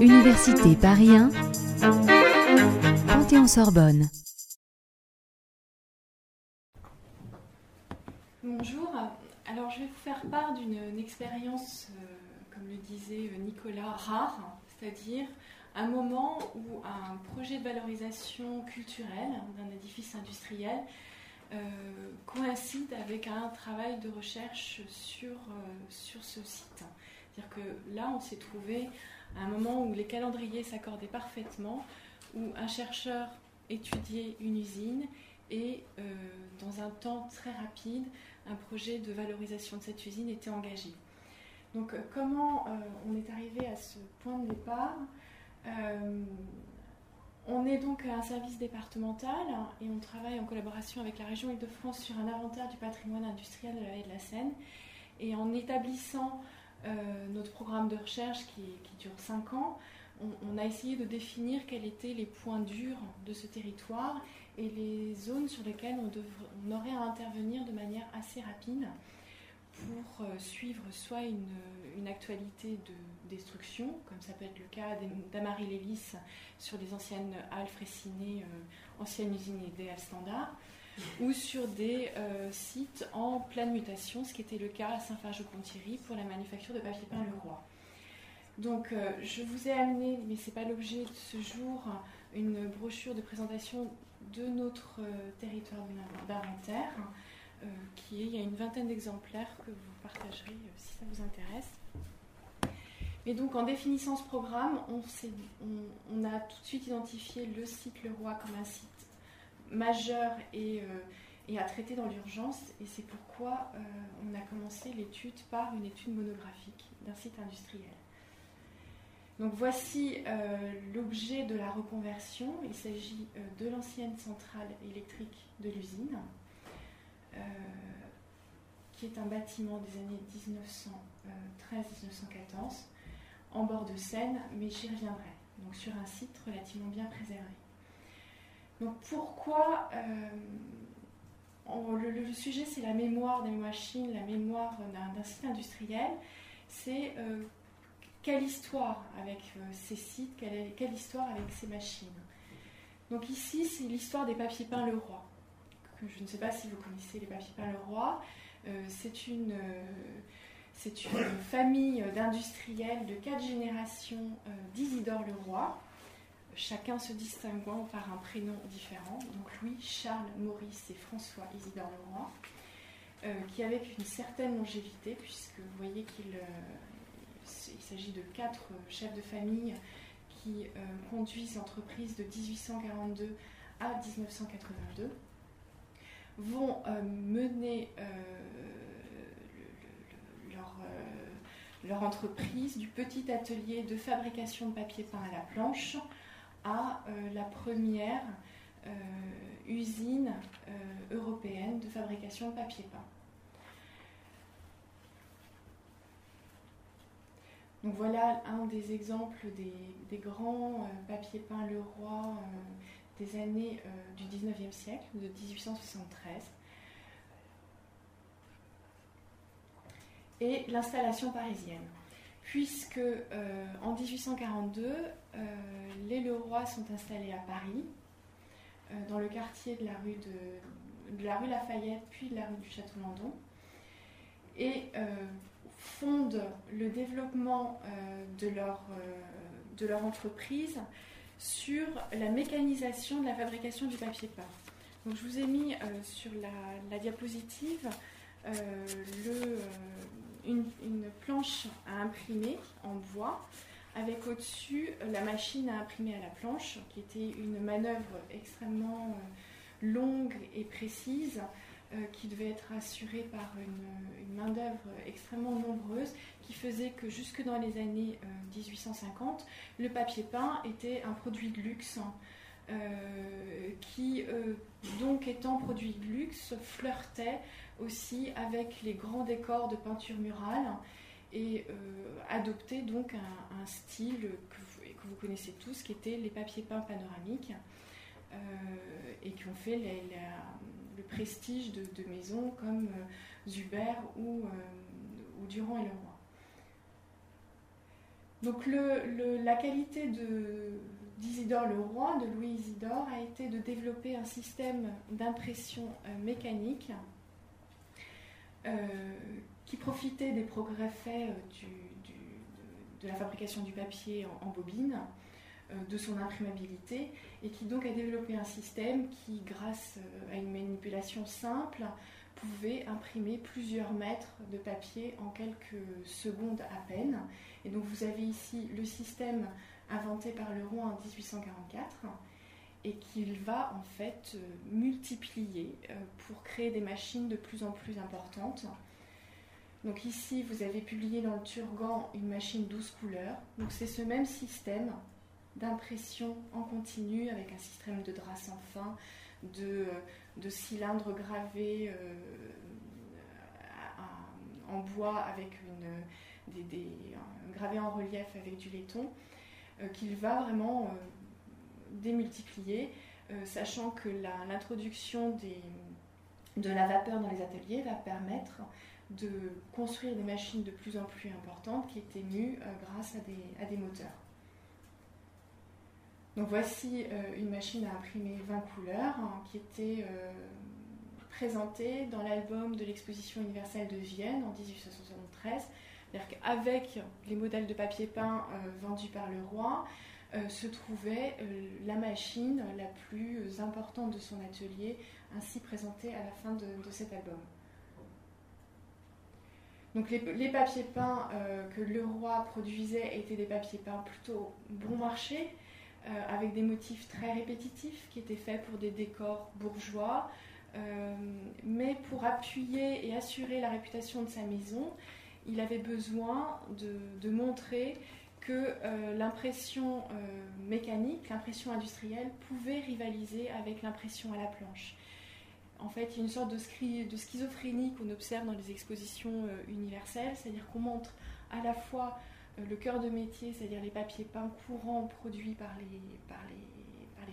Université Paris 1, Panthéon-Sorbonne. Bonjour, alors je vais vous faire part d'une expérience, euh, comme le disait Nicolas, rare, c'est-à-dire un moment où un projet de valorisation culturelle d'un édifice industriel euh, coïncide avec un travail de recherche sur, euh, sur ce site. C'est-à-dire que là, on s'est trouvé à un moment où les calendriers s'accordaient parfaitement, où un chercheur étudiait une usine et euh, dans un temps très rapide, un projet de valorisation de cette usine était engagé. Donc comment on est arrivé à ce point de départ? On est donc un service départemental et on travaille en collaboration avec la région Île-de-France sur un inventaire du patrimoine industriel de la haie de la Seine. Et en établissant euh, notre programme de recherche qui, dure 5 ans, on, a essayé de définir quels étaient les points durs de ce territoire et les zones sur lesquelles on, aurait à intervenir de manière assez rapide pour euh, suivre soit une, actualité de destruction, comme ça peut être le cas d'Amarie Lélis sur des anciennes halles frécinées, euh, anciennes usines des halles standards, ou sur des euh, sites en pleine mutation, ce qui était le cas à Saint-Fargeau-Ponthierry pour la manufacture de papier peint Le Roi. Donc je vous ai amené, mais ce n'est pas l'objet de ce jour, une brochure de présentation de notre territoire d'inventaire euh, qui est, il y a une vingtaine d'exemplaires que vous partagerez euh, si ça vous intéresse. Et donc en définissant ce programme, on, on, a tout de suite identifié le site Le Roi comme un site majeur et, euh, et à traiter dans l'urgence. Et c'est pourquoi on a commencé l'étude par une étude monographique d'un site industriel. Donc voici l'objet de la reconversion. Il s'agit de l'ancienne centrale électrique de l'usine. Euh, qui est un bâtiment des années 1913-1914, en bord de Seine, mais j'y reviendrai, donc sur un site relativement bien préservé. Donc pourquoi euh, le, sujet c'est la mémoire des machines, la mémoire d'un site industriel, c'est euh, quelle histoire avec ces sites, quelle, quelle, histoire avec ces machines. Donc ici c'est l'histoire des papiers peints Le Roi je ne sais pas si vous connaissez les papiers peints Leroy. Euh, c'est une, euh, c'est une famille d'industriels de quatre générations euh, d'Isidore Leroy, chacun se distinguant par un prénom différent, donc Louis, Charles, Maurice et François Isidore Leroy, qui avec une certaine longévité, puisque vous voyez qu'il il s'agit de quatre chefs de famille qui conduisent l'entreprise de 1842 à 1982 vont euh, mener euh, euh, leur, entreprise du petit atelier de fabrication de papier peint à la planche à la première usine européenne de fabrication de papier peint. Donc voilà un des exemples des, grands papiers peints Leroy des années euh, du 19e siècle, de 1873. Et l'installation parisienne. Puisque euh, en 1842, euh, les Leroy sont installés à Paris, dans le quartier de la rue, de, la rue Lafayette, puis de la rue du Château-Landon, et fondent le développement de, leur, de leur entreprise sur la mécanisation de la fabrication du papier peint. Donc, je vous ai mis euh, sur la, diapositive euh, euh, une, planche à imprimer en bois avec au-dessus la machine à imprimer à la planche, qui était une manœuvre extrêmement longue et précise euh, qui devait être assurée par une, main-d'œuvre extrêmement nombreuse, qui faisait que jusque dans les années 1850, euh, le papier peint était un produit de luxe. Hein, euh, qui, donc étant produit de luxe, flirtait aussi avec les grands décors de peinture murale et adoptait donc un, style que vous, connaissez tous, qui était les papiers peints panoramiques, et qui ont fait le prestige de, maisons comme euh, Zuber ou, euh, Durand et Leroy. Donc la qualité d'Isidore le roi, de Louis Isidore, a été de développer un système d'impression mécanique qui profitait des progrès faits de la fabrication du papier en bobine euh, de son imprimabilité et qui donc a développé un système qui, grâce euh, à une manipulation simple, pouvait imprimer plusieurs mètres de papier en quelques secondes à peine. Et donc vous avez ici le système inventé par le roi en 1844 et qu'il va en fait euh, multiplier pour créer des machines de plus en plus importantes. Donc ici, vous avez publié dans le Turgan une machine 12 couleurs. Donc c'est ce même système d'impression en continu avec un système de drap sans fin, de, de cylindres gravés euh, en bois avec une, des, des, gravés en relief avec du laiton, euh, qu'il va vraiment euh, démultiplier, sachant que l'introduction de la vapeur dans les ateliers va permettre de construire des machines de plus en plus importantes qui étaient mues grâce à des, moteurs. Donc voici euh, une machine à imprimer 20 couleurs hein, qui était euh, présentée dans l'album de l'exposition universelle de Vienne en 1873. C'est-à-dire qu'avec les modèles de papier peint euh, vendus par le roi, se trouvait la machine la plus importante de son atelier, ainsi présentée à la fin de, cet album. Donc les, les papiers peints que le roi produisait étaient des papiers peints plutôt bon marché, euh, avec des motifs très répétitifs qui étaient faits pour des décors bourgeois. Euh, mais pour appuyer et assurer la réputation de sa maison, il avait besoin de, montrer que euh, l'impression mécanique, l'impression industrielle pouvait rivaliser avec l'impression à la planche. En fait, il y a une sorte de, schizophrénie qu'on observe dans les expositions universelles, c'est-à-dire qu'on montre à la fois euh, le cœur de métier, c'est-à-dire les papiers peints courants produits par les,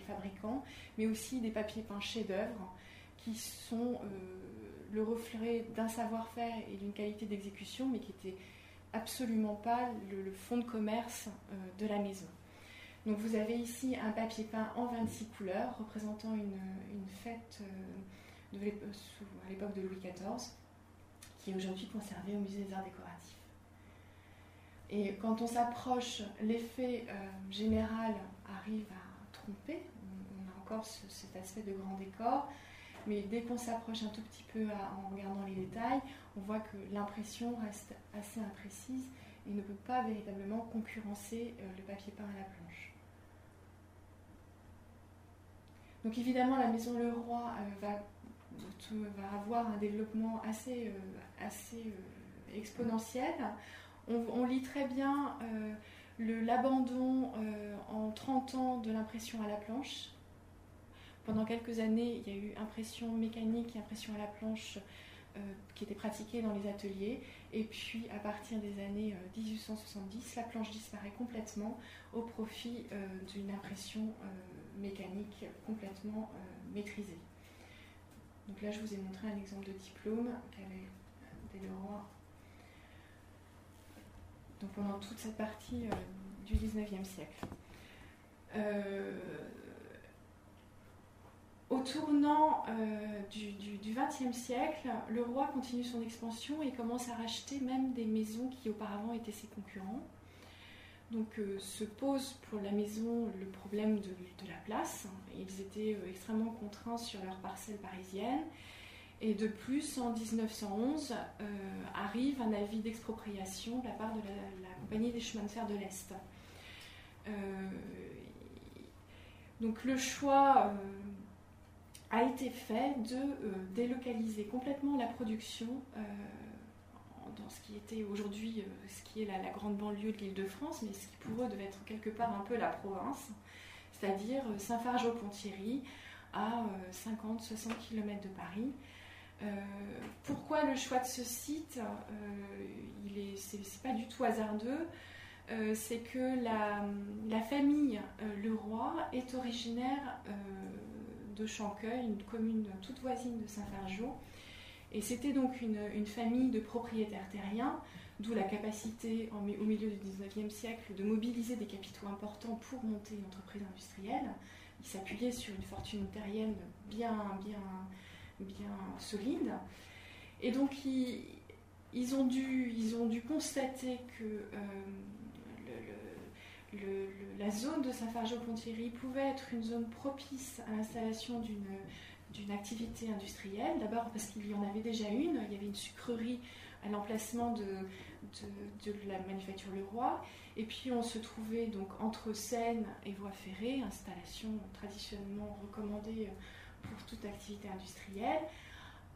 fabricants, mais aussi des papiers peints chefs-d'œuvre qui sont euh, le reflet d'un savoir-faire et d'une qualité d'exécution, mais qui n'étaient absolument pas le, fond de commerce euh, de la maison. Donc vous avez ici un papier peint en 26 couleurs représentant une, fête de à l'époque de Louis XIV, qui est aujourd'hui conservée au musée des arts décoratifs. Et quand on s'approche, l'effet euh, général arrive à tromper. On, a encore cet aspect de grand décor. Mais dès qu'on s'approche un tout petit peu en regardant les détails, on voit que l'impression reste assez imprécise et ne peut pas véritablement concurrencer euh, le papier peint à la planche. Donc évidemment, la maison Leroy euh, va, avoir un développement assez, assez exponentiel on, lit très bien euh, l'abandon euh, en 30 ans de l'impression à la planche. Pendant quelques années, il y a eu impression mécanique et impression à la planche euh, qui étaient pratiquées dans les ateliers. Et puis, à partir des années 1870, la planche disparaît complètement au profit d'une impression mécanique complètement maîtrisée. Donc là, je vous ai montré un exemple de diplôme qu'avait Leroy pendant toute cette partie euh, du 19e siècle. Euh, au tournant euh, du, 20e siècle, le roi continue son expansion et commence à racheter même des maisons qui auparavant étaient ses concurrents. Donc se pose pour la maison le problème de, la place. Ils étaient extrêmement contraints sur leur parcelle parisienne et de plus, en 1911, euh, arrive un avis d'expropriation de la part de la, Compagnie des chemins de fer de l'Est. Euh, donc le choix euh, a été fait de délocaliser complètement la production dans ce qui était aujourd'hui, ce qui est la, grande banlieue de l'île de France, mais ce qui pour eux devait être quelque part un peu la province, c'est-à-dire Saint-Fargeau-Ponthierry, à 50-60 km de Paris. Euh, pourquoi le choix de ce site euh, il est, c'est, pas du tout hasardeux. Euh, c'est que la famille Leroy est originaire de Chanqueuil, une commune toute voisine de Saint-Fargeau. Et c'était donc une, famille de propriétaires terriens, d'où la capacité au milieu du 19e siècle de mobiliser des capitaux importants pour monter une entreprise industrielle. Ils s'appuyaient sur une fortune terrienne bien, bien, bien solide. Et donc ils, ont, dû, ils ont dû constater que euh, la zone de Saint-Fargeau-Ponthierry pouvait être une zone propice à l'installation d'une activité industrielle. D'abord parce qu'il y en avait déjà une, il y avait une sucrerie à l'emplacement de, de, la manufacture Leroy. Et puis on se trouvait donc entre Seine et voie ferrée, installation traditionnellement recommandée pour toute activité industrielle.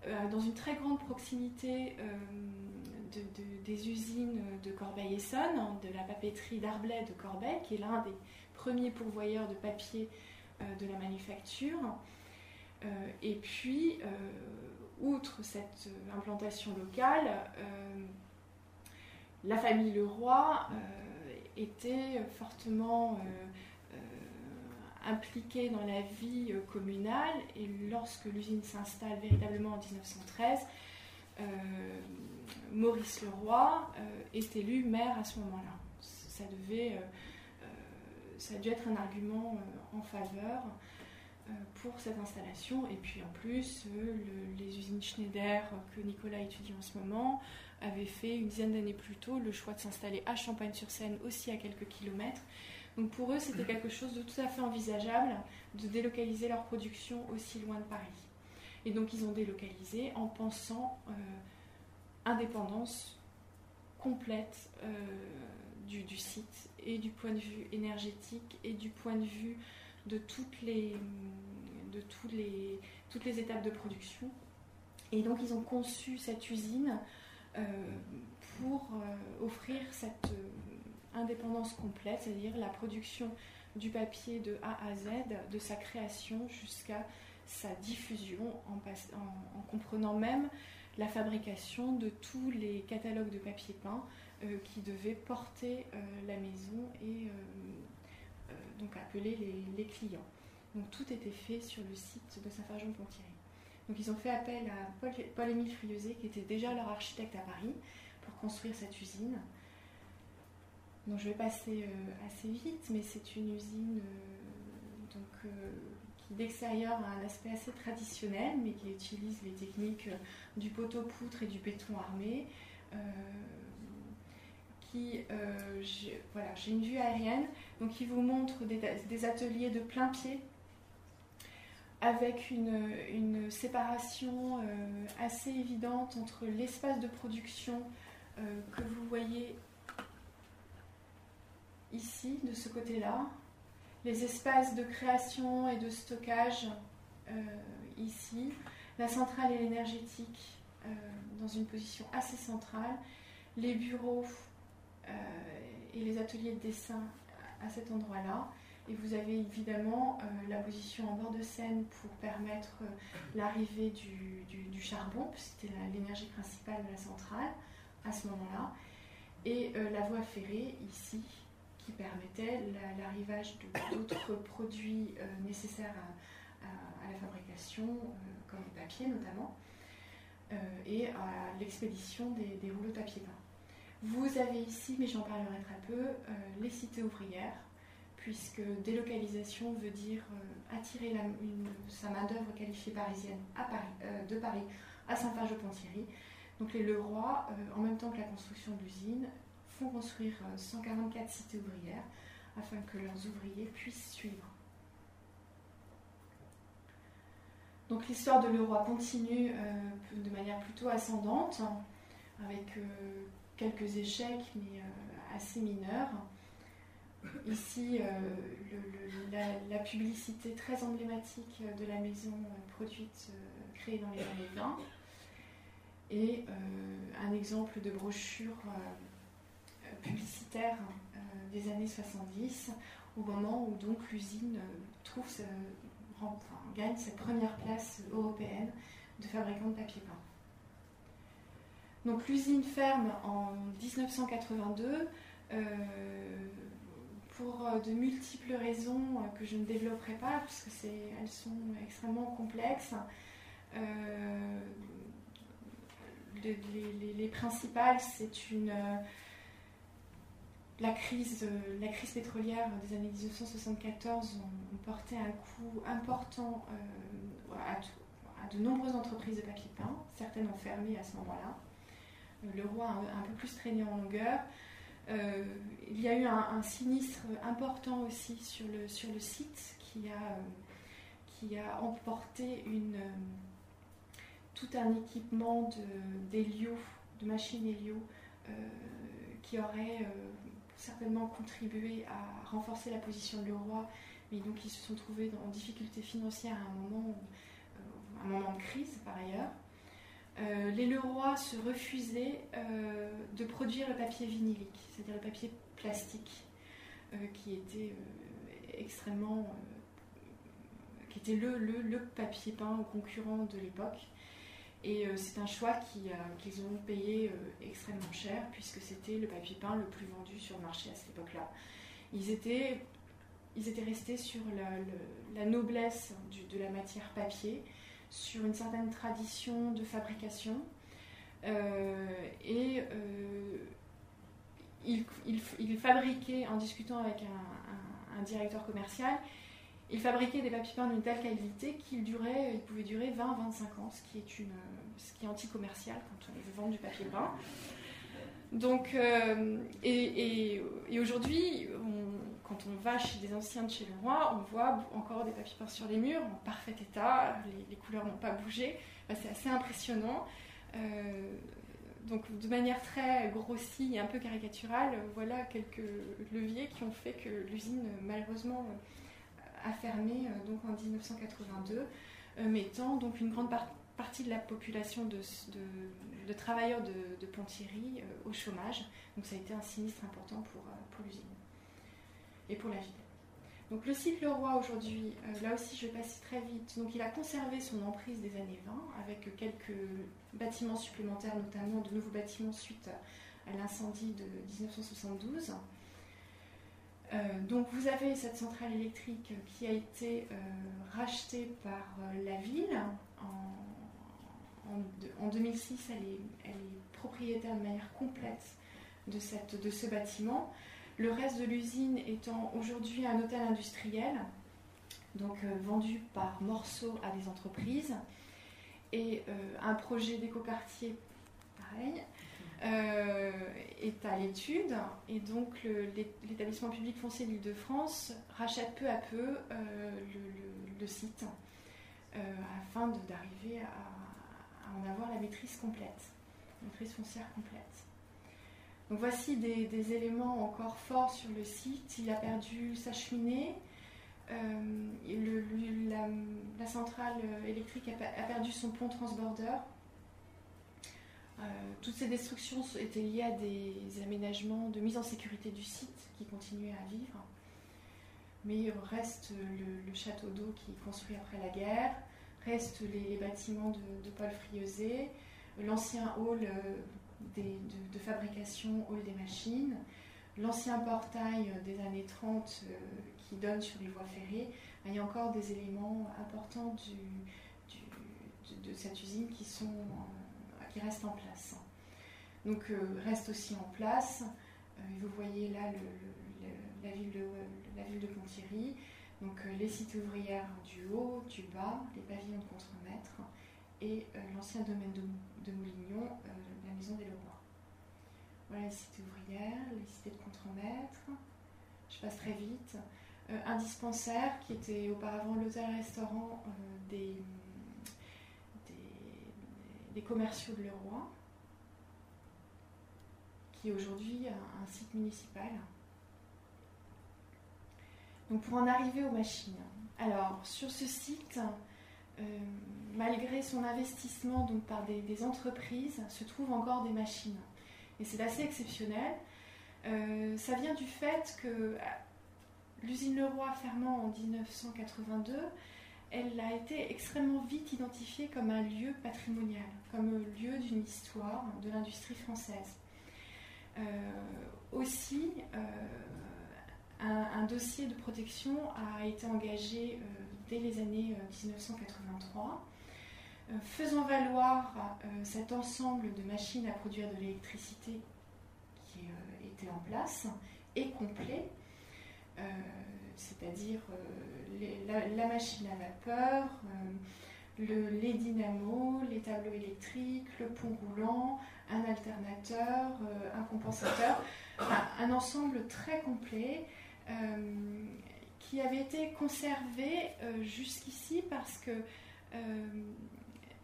Euh, dans une très grande proximité euh, des usines de Corbeil-Essonne, de la papeterie d'Arblay de Corbeil, qui est l'un des premiers pourvoyeurs de papier euh, de la manufacture. Et puis, outre cette implantation locale, la famille Leroy était fortement impliquée dans la vie communale et lorsque l'usine s'installe véritablement en 1913, Maurice Leroy est élu maire à ce moment-là. Ça devait, ça a dû être un argument en faveur euh, pour cette installation. Et puis en plus, euh, les usines Schneider que Nicolas étudie en ce moment avaient fait une dizaine d'années plus tôt le choix de s'installer à Champagne-sur-Seine, aussi à quelques kilomètres. Donc pour eux, c'était quelque chose de tout à fait envisageable de délocaliser leur production aussi loin de Paris. Et donc ils ont délocalisé en pensant euh, indépendance complète du, du, site et du point de vue énergétique et du point de vue de toutes les, de les, toutes les étapes de production. Et donc ils ont conçu cette usine euh, pour euh, offrir cette euh, indépendance complète, c'est-à-dire la production du papier de A à Z, de sa création jusqu'à sa diffusion, en, en, comprenant même la fabrication de tous les catalogues de papier peint qui devaient porter la maison et donc appeler les, clients. Donc tout était fait sur le site de Saint-Fargeon-Ponthierry. Donc ils ont fait appel à Paul-Émile Friozé, qui était déjà leur architecte à Paris, pour construire cette usine. Je vais passer euh, assez vite, mais c'est une usine euh, donc, euh, qui d'extérieur a un aspect assez traditionnel, mais qui utilise les techniques du poteau-poutre et du béton armé qui, j'ai une vue aérienne, donc qui vous montre des, ateliers de plein pied avec une, séparation euh, assez évidente entre l'espace de production que vous voyez ici, de ce côté-là, les espaces de création et de stockage ici, la centrale énergétique dans une position assez centrale, les bureaux euh, et les ateliers de dessin à cet endroit-là. Et vous avez évidemment euh, la position en bord de Seine pour permettre euh, l'arrivée du, charbon, puisque c'était l'énergie principale de la centrale à ce moment-là. Et la voie ferrée ici, permettait l'arrivage d'autres produits nécessaires à, la fabrication, comme le papier notamment, et à l'expédition des, rouleaux papier peint. Vous avez ici, mais j'en parlerai très peu, euh, les cités ouvrières, puisque délocalisation veut dire euh, attirer sa main-d'œuvre qualifiée parisienne euh, de Paris à Saint-Farge-Ponthierry. Donc les Leroy, en même temps que la construction de l'usine, font construire 144 cités ouvrières afin que leurs ouvriers puissent suivre. Donc l'histoire de Leroy continue de manière plutôt ascendante, avec quelques échecs, mais euh, assez mineurs. Ici, euh, la, publicité très emblématique de la maison euh, produite, créée dans les années 20, et un exemple de brochure publicitaire des années 70, au moment où donc l'usine trouve, gagne sa première place européenne de fabricant de papier peint. Donc l'usine ferme en 1982 euh, pour euh, de multiples raisons euh, que je ne développerai pas puisque elles sont extrêmement complexes. les, principales, c'est une la crise, la crise pétrolière des années 1974 ont, porté un coup important à, de nombreuses entreprises de papier peint. Certaines ont fermé à ce moment-là. Le roi a un, peu plus traîné en longueur. Euh, il y a eu un, sinistre important aussi sur le, sur le site qui a, qui a emporté tout un équipement d'hélio, de, de, machines hélio, euh, qui aurait euh, certainement contribué à renforcer la position de le roi, mais donc ils se sont trouvés en difficulté financière à un moment, moment de crise par ailleurs. Euh, les Leroy se refusaient euh, de produire le papier vinylique, c'est-à-dire le papier plastique, euh, qui était extrêmement. qui était le, le, papier peint concurrent de l'époque. Et c'est un choix qu'ils ont payé extrêmement cher, puisque c'était le papier peint le plus vendu sur le marché à cette époque-là. Ils étaient, ils étaient restés sur la, noblesse de la matière papier sur une certaine tradition de fabrication. Euh, et euh, il, il, fabriquait, en discutant avec un, directeur commercial, il fabriquait des papiers peints d'une telle qualité qu'il durait, il pouvait durer 20-25 ans, ce qui est, anti-commercial quand on veut vendre du papier peint. Donc, euh, et, aujourd'hui, quand on va chez des anciens de chez le roi, on voit encore des papiers peints sur les murs en parfait état, les, couleurs n'ont pas bougé. c'est assez impressionnant. Euh, donc, de manière très grossie et un peu caricaturale, voilà quelques leviers qui ont fait que l'usine, malheureusement, a fermé euh, donc en 1982, mettant donc une grande partie de la population de, de, travailleurs de, Ponthierry euh, au chômage. Donc ça a été un sinistre important pour, euh, l'usine et pour la ville. Donc le site Leroy aujourd'hui, euh, là aussi je vais passer très vite, donc il a conservé son emprise des années 20 avec quelques bâtiments supplémentaires, notamment de nouveaux bâtiments suite à, l'incendie de 1972. Donc vous avez cette centrale électrique qui a été rachetée par la ville en en, 2006, elle est, propriétaire de manière complète de, ce bâtiment. Le reste de l'usine étant aujourd'hui un hôtel industriel, donc euh, vendu par morceaux à des entreprises, et euh, un projet d'écoquartier, pareil, euh, est à l'étude. Et donc l'établissement public foncier de l'Île-de-France rachète peu à peu le, site afin d'arriver à en avoir la maîtrise complète, maîtrise foncière complète. Voici des, éléments encore forts sur le site. Il a perdu sa cheminée, euh, la, centrale électrique a, perdu son pont transborder. Euh, toutes ces destructions étaient liées à des aménagements de mise en sécurité du site qui continuaient à vivre. Mais il reste le château d'eau qui est construit après la guerre, restent les, bâtiments de, Paul Frieuset, l'ancien hall euh, de, fabrication, hall des machines, l'ancien portail des années 30 euh, qui donne sur les voies ferrées. Il y a encore des éléments importants de, cette usine qui, sont, qui restent en place. Donc reste aussi en place. vous voyez là la, ville de, la ville de Ponthierry. Donc euh, les cités ouvrières du haut, du bas, les pavillons de contremaître et euh, l'ancien domaine de, Moulignon, euh, la maison des Leroy. Voilà les cités ouvrières, les cités de contremaître. Je passe très vite. un dispensaire qui était auparavant l'hôtel-restaurant des, commerciaux de Leroy, qui est aujourd'hui un site municipal. Donc pour en arriver aux machines. Alors sur ce site, euh, malgré son investissement donc par des, entreprises, se trouvent encore des machines. Et c'est assez exceptionnel. Euh, ça vient du fait que l'usine Leroy fermant en 1982, elle a été extrêmement vite identifiée comme un lieu patrimonial, comme lieu d'une histoire de l'industrie française. aussi, un, dossier de protection a été engagé euh, dès les années 1983. faisant valoir cet ensemble de machines à produire de l'électricité qui était en place et complet, c'est-à-dire la, machine à vapeur, les dynamos, les tableaux électriques, le pont roulant, un alternateur, un compensateur, un ensemble très complet qui avait été conservé euh, jusqu'ici parce que euh,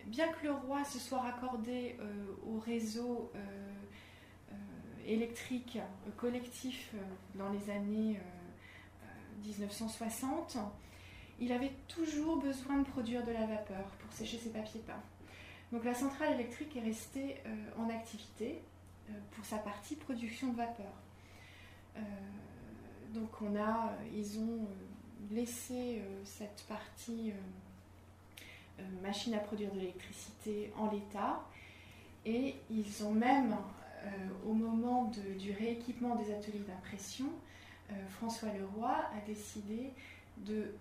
bien que le roi se soit raccordé euh, au réseau électrique collectif dans les années 1960, il avait toujours besoin de produire de la vapeur pour sécher ses papiers peints. Donc la centrale électrique est restée en activité pour sa partie production de vapeur. Donc on a, euh, ils ont euh, laissé euh, cette partie machine à produire de l'électricité en l'état et ils ont même, au moment du rééquipement des ateliers d'impression, François Leroy a décidé de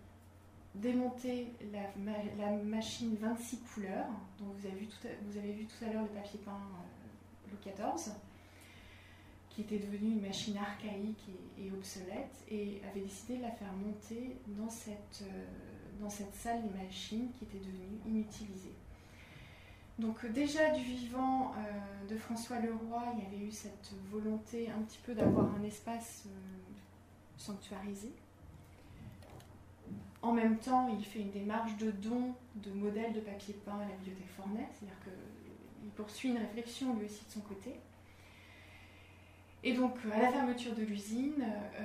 démonter la, machine 26 couleurs, dont vous avez vu tout à, l'heure le papier peint Louis XIV, qui était devenue une machine archaïque et, obsolète, et avait décidé de la faire monter dans cette, euh, salle des machines qui était devenue inutilisée. Donc déjà du vivant euh, de François Leroy, il y avait eu cette volonté un petit peu d'avoir un espace euh, sanctuarisé. En même temps, il fait une démarche de don de modèles de papier peint à la bibliothèque Fornet, c'est-à-dire qu'il poursuit une réflexion lui aussi de son côté. Et donc, à la fermeture de l'usine, euh,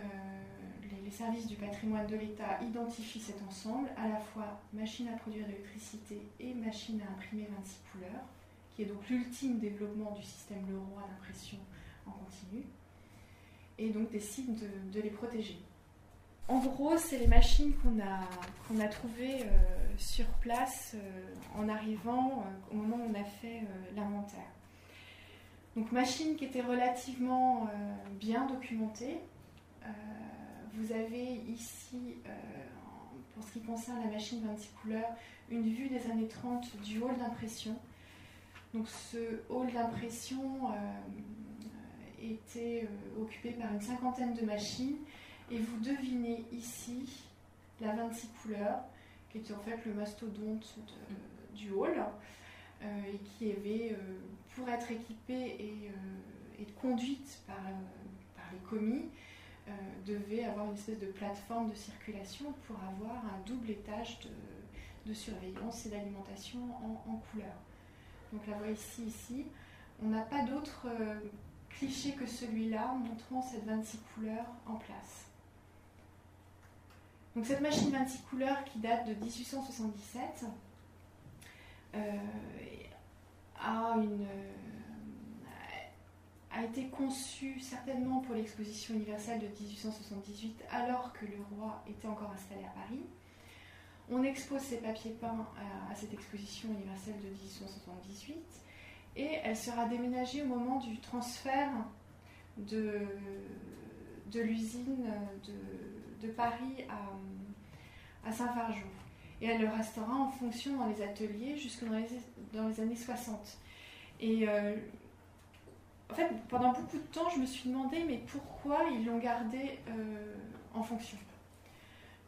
les, services du patrimoine de l'État identifient cet ensemble, à la fois machine à produire de l'électricité et machine à imprimer 26 couleurs, qui est donc l'ultime développement du système Leroy d'impression en continu, et donc décident de, les protéger. En gros, c'est les machines qu'on a, a trouvées euh, sur place euh, en arrivant au moment où on a fait l'inventaire. Donc machine qui était relativement euh, bien documentée. Euh, vous avez ici, euh, pour ce qui concerne la machine 26 couleurs, une vue des années 30 du hall d'impression. Donc ce hall d'impression était occupé par une cinquantaine de machines et vous devinez ici la 26 couleurs, qui était en fait le mastodonte du hall et qui avait pour être équipée et, euh, conduite par, euh, par, les commis, euh, devait avoir une espèce de plateforme de circulation pour avoir un double étage de, surveillance et d'alimentation en, couleur. Donc la voici ici, ici. On n'a pas d'autre cliché que celui-là montrant cette 26 couleurs en place. Donc cette machine 26 couleurs qui date de 1877 a, une, euh, a été conçu certainement pour l'exposition universelle de 1878 alors que le roi était encore installé à Paris. On expose ces papiers peints à, cette exposition universelle de 1878 et elle sera déménagée au moment du transfert de, l'usine de, Paris à, Saint-Fargeau. Et elle le restera en fonction dans les ateliers jusque dans les, années 60. Et euh, en fait, pendant beaucoup de temps, je me suis demandé, mais pourquoi ils l'ont gardé euh, en fonction?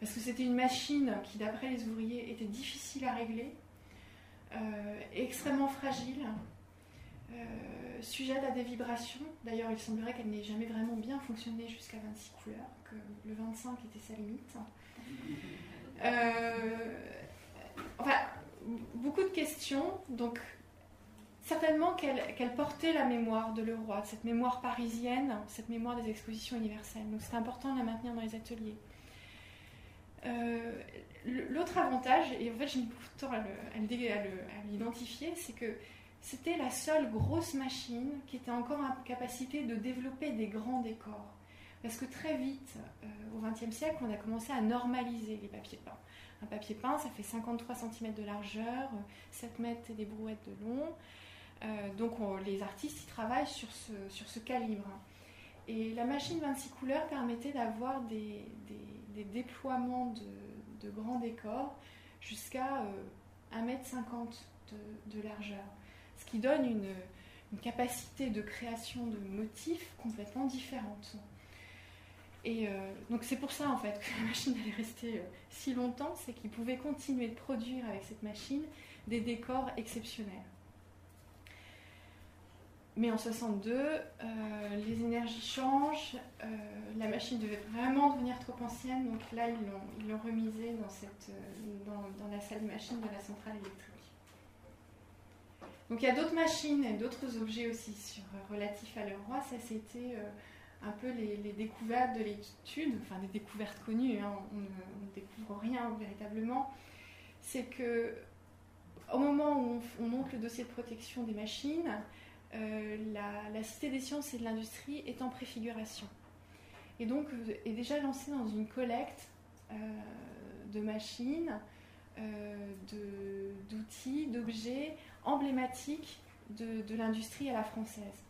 Parce que c'était une machine qui, d'après les ouvriers, était difficile à régler, euh, extrêmement fragile, sujette à des vibrations. D'ailleurs, il semblerait qu'elle n'ait jamais vraiment bien fonctionné jusqu'à 26 couleurs, que le 25 était sa limite. Euh, enfin, beaucoup de questions. Donc, certainement qu'elle portait la mémoire de Leroy, cette mémoire parisienne, cette mémoire des expositions universelles. Donc, c'est important de la maintenir dans les ateliers. Euh, l'autre avantage, et en fait j'ai mis beaucoup de temps à l'identifier, c'est que c'était la seule grosse machine qui était encore en capacité de développer des grands décors. Parce que très vite, euh, au XXe siècle, on a commencé à normaliser les papiers peints. Un papier peint, ça fait 53 cm de largeur, 7 mètres et des brouettes de long. Euh, donc les artistes y travaillent sur ce, sur ce calibre. Et la machine 26 couleurs permettait d'avoir des, des, déploiements de, de, grands décors jusqu'à 1 1m50 de, largeur. Ce qui donne une, capacité de création de motifs complètement différente. Et euh, donc c'est pour ça en fait que la machine allait rester euh, si longtemps, c'est qu'ils pouvaient continuer de produire avec cette machine des décors exceptionnels. Mais en 62, euh, les énergies changent, la machine devait vraiment devenir trop ancienne, donc là ils l'ont remisée dans, dans, la salle de machine de la centrale électrique. Donc il y a d'autres machines et d'autres objets aussi sur, relatifs à roi. Ça c'était un peu les, découvertes de l'étude, enfin des découvertes connues, hein. on, ne découvre rien véritablement. C'est que au moment où on monte le dossier de protection des machines, euh, la, Cité des sciences et de l'industrie est en préfiguration. Et donc euh, est déjà lancée dans une collecte euh, de machines, d'outils, d'objets emblématiques de, l'industrie à la française.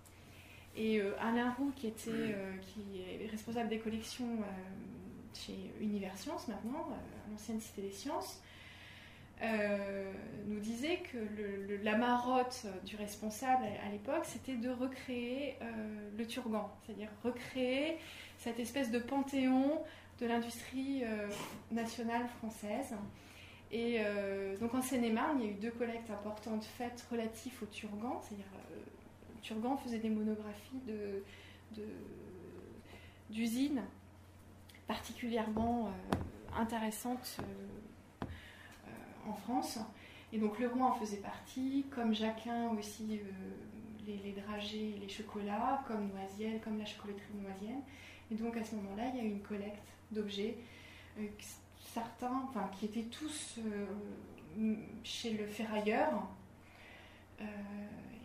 Et Alain Roux, qui, était, qui est responsable des collections chez Universcience maintenant, l'ancienne Cité des Sciences, euh, nous disait que la marotte du responsable à, l'époque, c'était de recréer euh, le turgan, c'est-à-dire recréer cette espèce de panthéon de l'industrie euh, nationale française. Et donc en Seine-et-Marne, il y a eu deux collectes importantes faites relatives au turgan, c'est-à-dire le turgan faisait des monographies d'usines particulièrement intéressantes en France. Et donc le roi en faisait partie, comme Jacquin aussi, euh, les, les, dragées, les chocolats, comme Noisiel, comme la chocolaterie Noisienne. Et donc à ce moment-là, il y a eu une collecte d'objets, euh, certains, enfin qui étaient tous euh, chez le ferrailleur.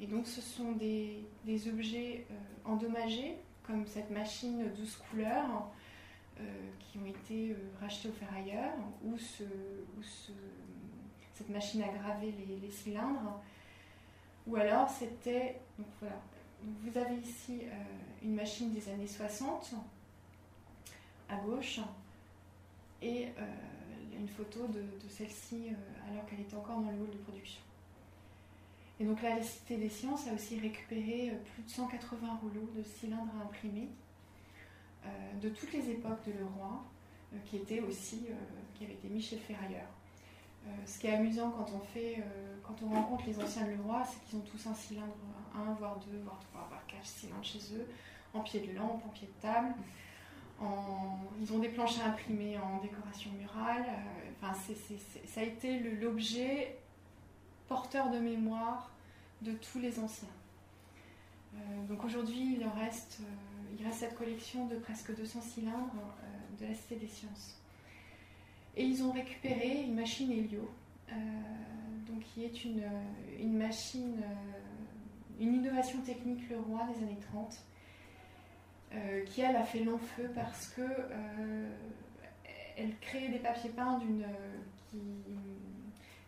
et donc ce sont des, objets endommagés, comme cette machine 12 couleurs, qui ont été rachetés au ferrailleur, ou ce, ou ce cette machine à graver les, cylindres. Ou alors c'était. Donc voilà. vous avez ici euh, une machine des années 60 à gauche et euh, une photo de, celle-ci euh, alors qu'elle était encore dans le hall de production. Et donc là, la Cité des Sciences a aussi récupéré plus de 180 rouleaux de cylindres imprimés de toutes les époques de Leroy, qui aussi, qui avaient été mis chez le ferrailleur. Euh, ce qui est amusant quand on fait, euh, quand on rencontre les anciens de Leroy, c'est qu'ils ont tous un cylindre, un, voire deux, voire trois, voire quatre cylindres chez eux, en pied de lampe, en pied de table. Ils ont des planchers imprimés en décoration murale. Euh, enfin, ça a été l'objet porteur de mémoire de tous les anciens. donc aujourd'hui, il reste, il reste cette collection de presque 200 cylindres de la Cité des Sciences. Et ils ont récupéré une machine Helio, euh, donc qui est une, machine, euh, une innovation technique Leroy des années 30, euh, qui elle a fait long feu parce que elle crée des papiers peints d'une qui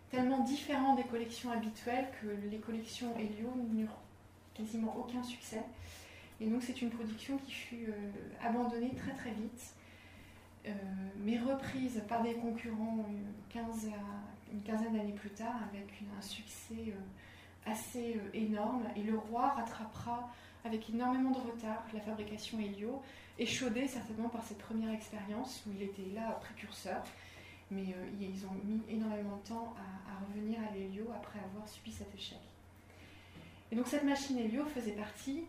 tellement différents des collections habituelles que les collections Helio n'eurent quasiment aucun succès. Et donc c'est une production qui fut abandonnée très très vite euh, mais reprise par des concurrents une, une quinzaine d'années plus tard avec un succès euh, assez euh, énorme. Et le roi rattrapera avec énormément de retard la fabrication Helio, échaudé certainement par cette première expérience où il était là précurseur. Mais ils ont mis énormément de temps à, revenir à l'Helio après avoir subi cet échec. Et donc cette machine Helio faisait partie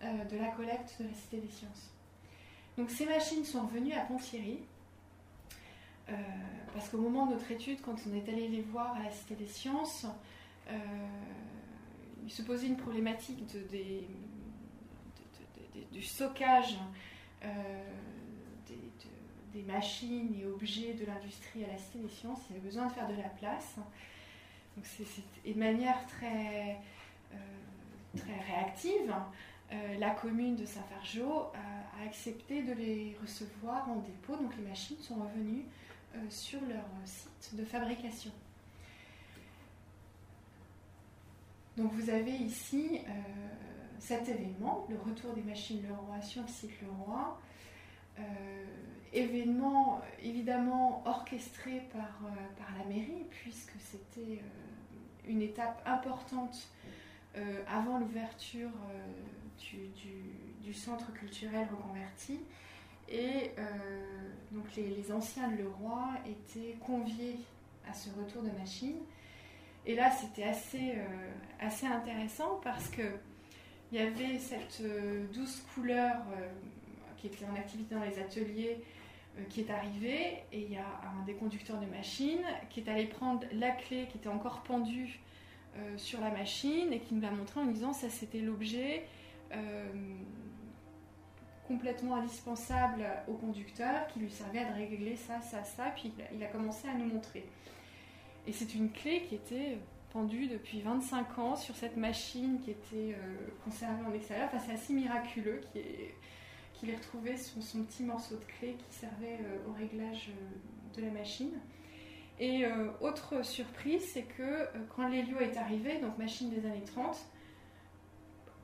de la collecte de la Cité des Sciences. Donc ces machines sont revenues à Ponthierry, euh, parce qu'au moment de notre étude, quand on est allé les voir à la Cité des Sciences, euh, il se posait une problématique du stockage euh, des, machines et objets de l'industrie à la Sciences. Il y avait besoin de faire de la place. Donc c'est, de manière très, très réactive. Euh, la commune de Saint-Fargeau a, accepté de les recevoir en dépôt. Donc les machines sont revenues euh, sur leur site de fabrication. Donc vous avez ici euh, cet événement, le retour des machines Leroy sur le site Leroy. événement évidemment orchestré par, par la mairie, puisque c'était une étape importante avant l'ouverture du, centre culturel reconverti. Et donc les, anciens de Leroy étaient conviés à ce retour de machine. Et là, c'était assez, assez intéressant parce que il y avait cette douce couleur qui était en activité dans les ateliers euh, qui est arrivé et il y a un des conducteurs de machine qui est allé prendre la clé qui était encore pendue euh, sur la machine et qui nous l'a montré en disant ça c'était l'objet euh, complètement indispensable au conducteur qui lui servait à régler ça, ça, ça, puis il a, commencé à nous montrer. Et c'est une clé qui était pendue depuis 25 ans sur cette machine qui était conservée en extérieur. Enfin, c'est assez miraculeux qui est il ait retrouvé son, petit morceau de clé qui servait euh, au réglage euh, de la machine. Et euh, autre surprise, c'est que quand l'Helio est arrivé, donc machine des années 30,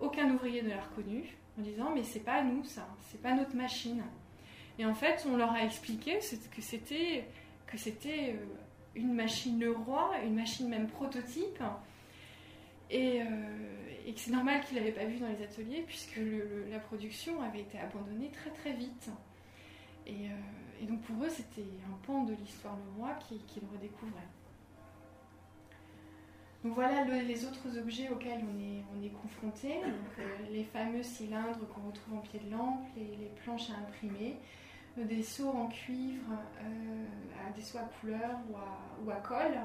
aucun ouvrier ne l'a reconnu en disant mais c'est pas nous ça, c'est pas notre machine. Et en fait, on leur a expliqué que c'était que c'était une machine Leroy, une machine même prototype, et, et que c'est normal qu'il n'avait pas vu dans les ateliers puisque la production avait été abandonnée très très vite. Euh, et, donc pour eux, c'était un pan de l'histoire Leroy qu'ils qui redécouvraient. Donc voilà les autres objets auxquels on est, on est confronté. Euh, les fameux cylindres qu'on retrouve en pied de lampe, les, planches à imprimer, euh, des seaux en cuivre, des seaux à couleur ou à, colle.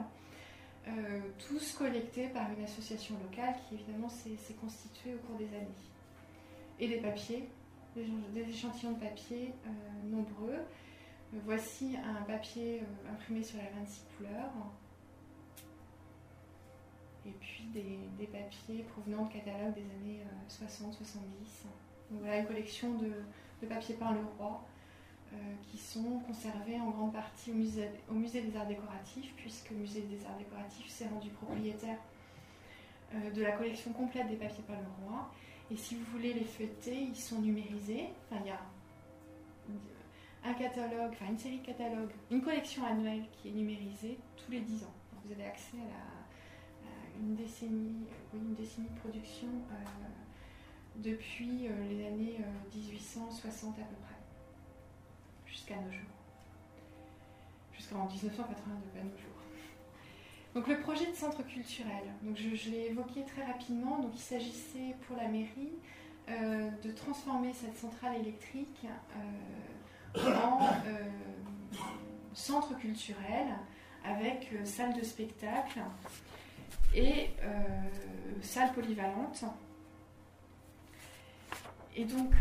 Euh, tous collectés par une association locale qui évidemment s'est constituée au cours des années. Et des papiers, des, échantillons de papier euh, nombreux. Euh, voici un papier imprimé sur la 26 couleurs. Et puis des, papiers provenant de catalogues des années 60-70. voilà une collection de, de papiers par le roi euh, qui sont conservés en grande partie au musée, des Arts Décoratifs, puisque le musée des Arts Décoratifs s'est rendu propriétaire euh, de la collection complète des papiers par le roi. Et si vous voulez les feuilleter, ils sont numérisés. Enfin, il y a un catalogue, enfin une série de catalogues, une collection annuelle qui est numérisée tous les 10 ans. vous avez accès à, une, décennie, une décennie de production euh, depuis les années 1860 à peu près jusqu'à nos jours. Jusqu'en 1982, à nos jours. Donc le projet de centre culturel, donc je, l'ai évoqué très rapidement, donc il s'agissait pour la mairie euh, de transformer cette centrale électrique euh, en euh, centre culturel avec salle de spectacle et salle polyvalente. Et donc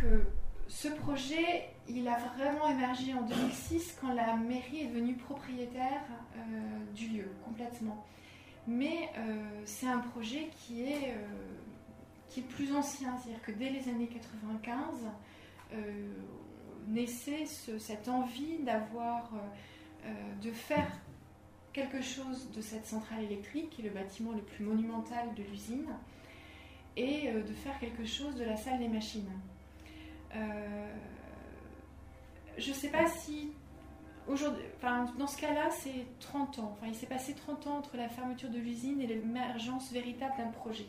ce projet, il a vraiment émergé en 2006 quand la mairie est devenue propriétaire euh, du lieu complètement. Mais euh, c'est un projet qui est, euh, qui est plus ancien, c'est-à-dire que dès les années 95 naissait cette envie d'avoir, de faire quelque chose de cette centrale électrique, qui est le bâtiment le plus monumental de l'usine, et de faire quelque chose de la salle des machines. Je ne sais pas si aujourd'hui, dans ce cas-là, c'est 30 ans. Enfin, il s'est passé 30 ans entre la fermeture de l'usine et l'émergence véritable d'un projet.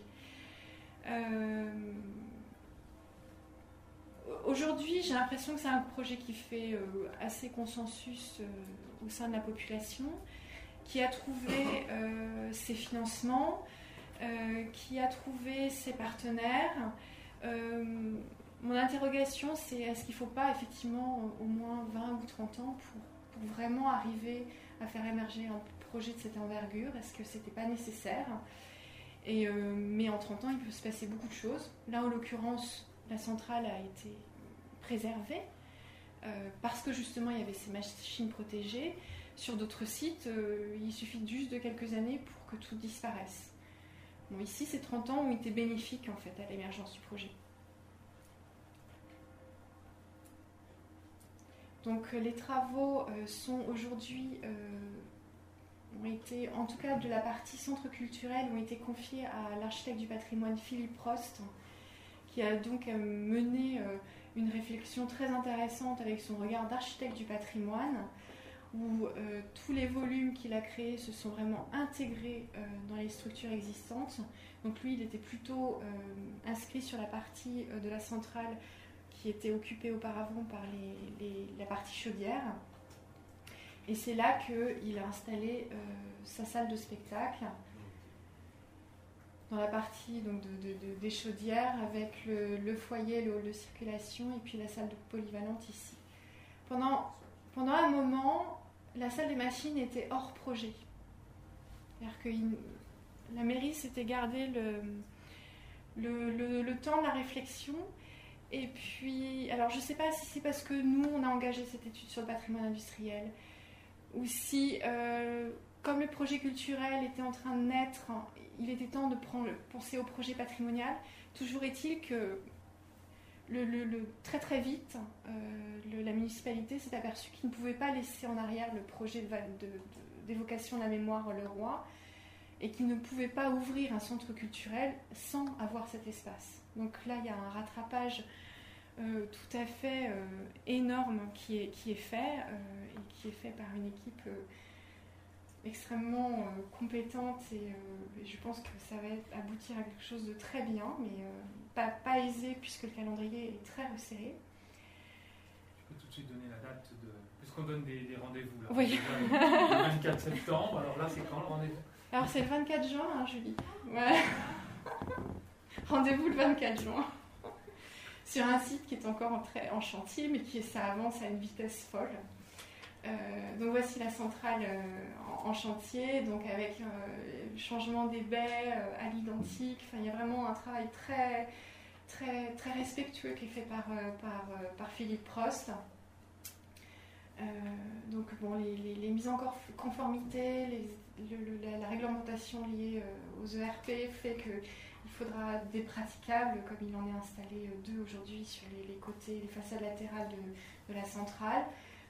Euh, aujourd'hui, j'ai l'impression que c'est un projet qui fait euh, assez consensus au sein de la population, qui a trouvé ses financements, qui a trouvé ses partenaires. Mon interrogation, c'est est-ce qu'il ne faut pas effectivement au moins 20 ou 30 ans pour, vraiment arriver à faire émerger un projet de cette envergure? Est-ce que ce n'était pas nécessaire? Euh, Mais en 30 ans, il peut se passer beaucoup de choses. Là, en l'occurrence, la centrale a été préservée euh, parce que justement, il y avait ces machines protégées. Sur d'autres sites, euh, il suffit juste de quelques années pour que tout disparaisse. Bon, ici, ces 30 ans ont été bénéfiques en fait à l'émergence du projet. Donc euh, les travaux euh, sont aujourd'hui, euh, en tout cas de la partie centre culturel, ont été confiés à l'architecte du patrimoine Philippe Prost, qui a donc mené une réflexion très intéressante avec son regard d'architecte du patrimoine, où tous les volumes qu'il a créés se sont vraiment intégrés dans les structures existantes. Donc lui, il était plutôt inscrit sur la partie de la centrale était occupée auparavant par la partie chaudière. Et c'est là qu'il a installé sa salle de spectacle dans la partie donc, de, des chaudières avec le, foyer, le hall de circulation et puis la salle polyvalente ici. Pendant, pendant un moment, la salle des machines était hors projet. C'est-à-dire que la mairie s'était gardé le, le, le, temps de la réflexion. Et puis, alors je ne sais pas si c'est parce que nous, on a engagé cette étude sur le patrimoine industriel, ou si, euh, comme le projet culturel était en train de naître il était temps de prendre, penser au projet patrimonial. Toujours est-il que très très vite, euh, la municipalité s'est aperçue qu'il ne pouvait pas laisser en arrière le projet d'évocation de, la mémoire Le Roi et qu'il ne pouvait pas ouvrir un centre culturel sans avoir cet espace. Donc là, il y a un rattrapage euh, tout à fait euh, énorme qui est, qui est fait et qui est fait par une équipe extrêmement euh, compétente euh, et, je pense que ça va aboutir à quelque chose de très bien, mais euh, pas, pas, aisé puisque le calendrier est très resserré. Je peux tout de suite donner la date de. Puisqu'on donne des, rendez-vous là. Oui. Le 24 septembre, alors là c'est quand le rendez-vous? Alors c'est le 24 juin, hein, Julie. rendez-vous le 24 juin. Sur un site qui est encore en, chantier, mais qui ça avance à une vitesse folle. Euh, donc voici la centrale euh, en, chantier, donc avec euh, changement des baies à l'identique. Enfin, il y a vraiment un travail très, très, très respectueux qui est fait par, par, Philippe Prost. donc bon, les, mises en conformité, la, réglementation liée aux ERP fait qu'il faudra des praticables, comme il en est installé deux aujourd'hui sur les, côtés, les façades latérales de, la centrale.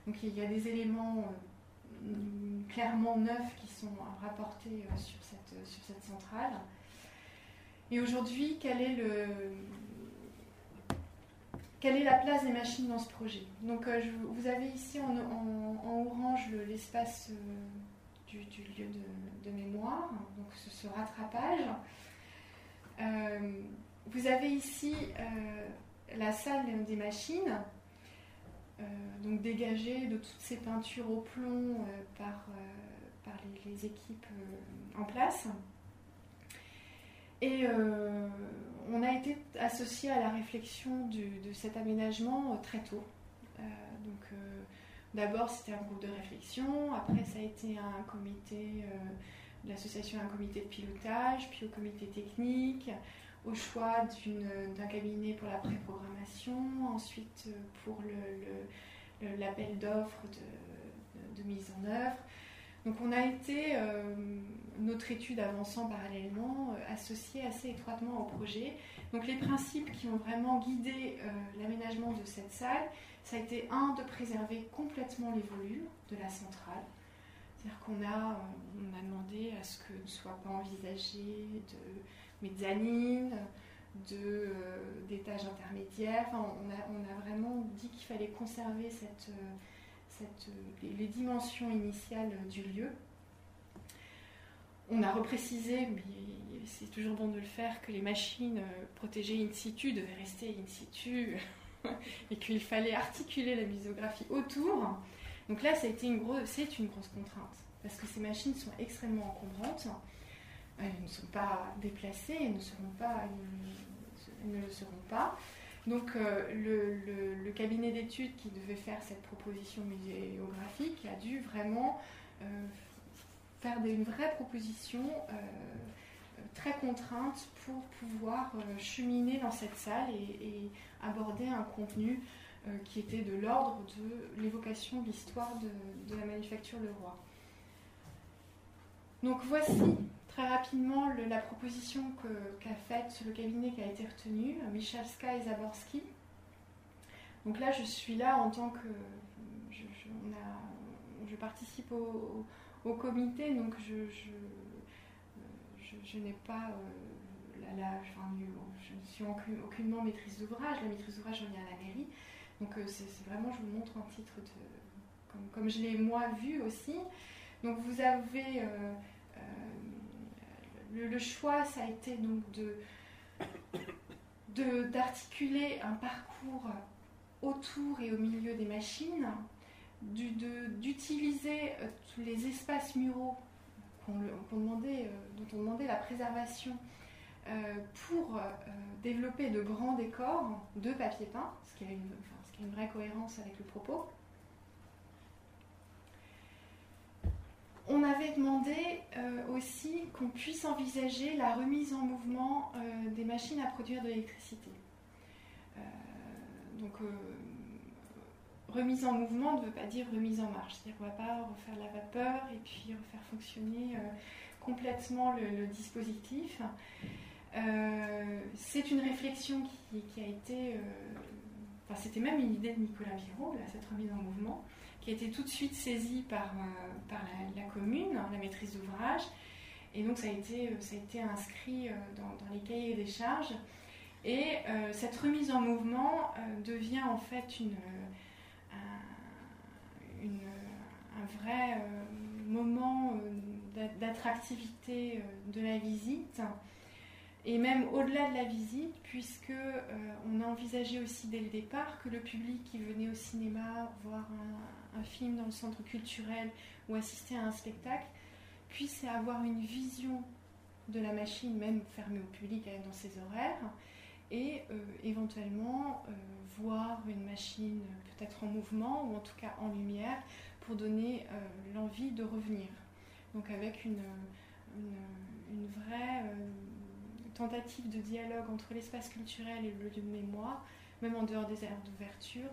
Donc il y a des éléments euh, clairement neufs qui sont rapportés euh, sur cette, centrale. Et aujourd'hui, quelle est la place des machines dans ce projet? Donc, euh, vous avez ici en, orange l'espace du, lieu de, mémoire, donc ce, rattrapage. Vous avez ici la salle des machines euh, donc dégagé de toutes ces peintures au plomb euh, par, euh, par les, équipes en place. Et on a été associé à la réflexion de cet aménagement très tôt. donc d'abord c'était un groupe de réflexion, après ça a été un comité, l'association un comité de pilotage, puis au comité technique, au choix d'un cabinet pour la pré-programmation, ensuite euh, pour l'appel le, d'offres de, mise en œuvre. Donc on a été, euh, notre étude avançant parallèlement, euh, associée assez étroitement au projet. Donc les principes qui ont vraiment guidé l'aménagement de cette salle, ça a été un de préserver complètement les volumes de la centrale. C'est-à-dire qu'on a, on a demandé à ce que ne soit pas envisagé de mezzanine, euh, d'étages intermédiaires. on, a, vraiment dit qu'il fallait conserver cette, euh, les, dimensions initiales du lieu. On a reprécisé, mais c'est toujours bon de le faire, que les machines euh, protégées in situ devaient rester in situ et qu'il fallait articuler la misographie autour. Donc là, ça une c'est une grosse contrainte parce que ces machines sont extrêmement encombrantes elles ne sont pas déplacées, elles ne le seront pas. Donc euh, le, cabinet d'études qui devait faire cette proposition muséographique a dû vraiment euh, faire une vraie proposition euh, très contrainte pour pouvoir cheminer dans cette salle et, aborder un contenu qui était de l'ordre de l'évocation de l'histoire de, la manufacture Leroy. Donc voici très rapidement la proposition qu'a faite le cabinet qui a été retenu, Michalska et Zaborski. Donc là, je suis là en tant que. Je, participe au, comité, donc je, je, n'ai pas. Euh, je ne suis aucunement maîtrise d'ouvrage. La maîtrise d'ouvrage, on vient à la mairie. Donc euh, c'est vraiment, je vous montre un titre comme, je l'ai moi vu aussi. Donc vous avez le, choix, ça a été donc de d'articuler un parcours autour et au milieu des machines, d'utiliser tous les espaces muraux dont on demandait la préservation euh, pour euh, développer de grands décors de papier peint, ce qui, a une, une vraie cohérence avec le propos. On avait demandé euh, aussi qu'on puisse envisager la remise en mouvement des machines à produire de l'électricité. donc, remise en mouvement ne veut pas dire remise en marche. C'est-à-dire qu'on ne va pas refaire la vapeur et puis refaire fonctionner complètement le dispositif. Euh, c'est une réflexion qui, a été. Euh, c'était même une idée de Nicolas Viro, cette remise en mouvement, qui a été tout de suite saisie par, euh, par la, commune, hein, la maîtrise d'ouvrage. Et donc, ça a été, ça a été inscrit dans, les cahiers des charges. Et cette remise en mouvement devient en fait une, un, une, un vrai moment d'attractivité de la visite et même au-delà de la visite, puisque euh, on a envisagé aussi dès le départ que le public qui venait au cinéma voir un, film dans le centre culturel ou assister à un spectacle puisse avoir une vision de la machine, même fermée au public dans ses horaires, et euh, éventuellement euh, voir une machine peut-être en mouvement ou en tout cas en lumière pour donner l'envie de revenir. Donc avec une, une vraie tentative de dialogue entre l'espace culturel et le lieu de mémoire, même en dehors des aires d'ouverture,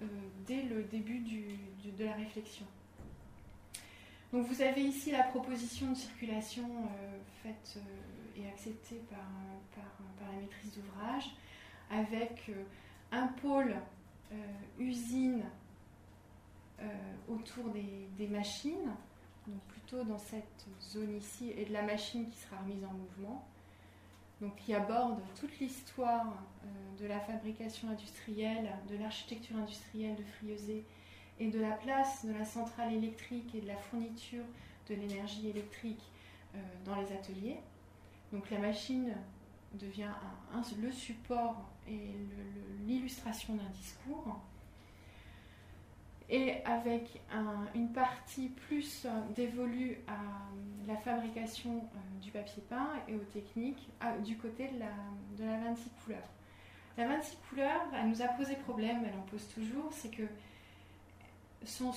euh, dès le début de la réflexion. Donc vous avez ici la proposition de circulation euh, faite euh, et acceptée par, la maîtrise d'ouvrage, avec un pôle usine autour des, des, machines, donc plutôt dans cette zone ici, et de la machine qui sera remise en mouvement donc, qui aborde toute l'histoire euh, de la fabrication industrielle, de l'architecture industrielle de Friosé et de la place de la centrale électrique et de la fourniture de l'énergie électrique euh, dans les ateliers. Donc la machine devient le support et l'illustration d'un discours et avec une partie plus dévolue à la fabrication euh, du papier peint et aux techniques du côté de la, de la 26 couleurs. La 26 couleurs, elle nous a posé problème, elle en pose toujours, c'est que son,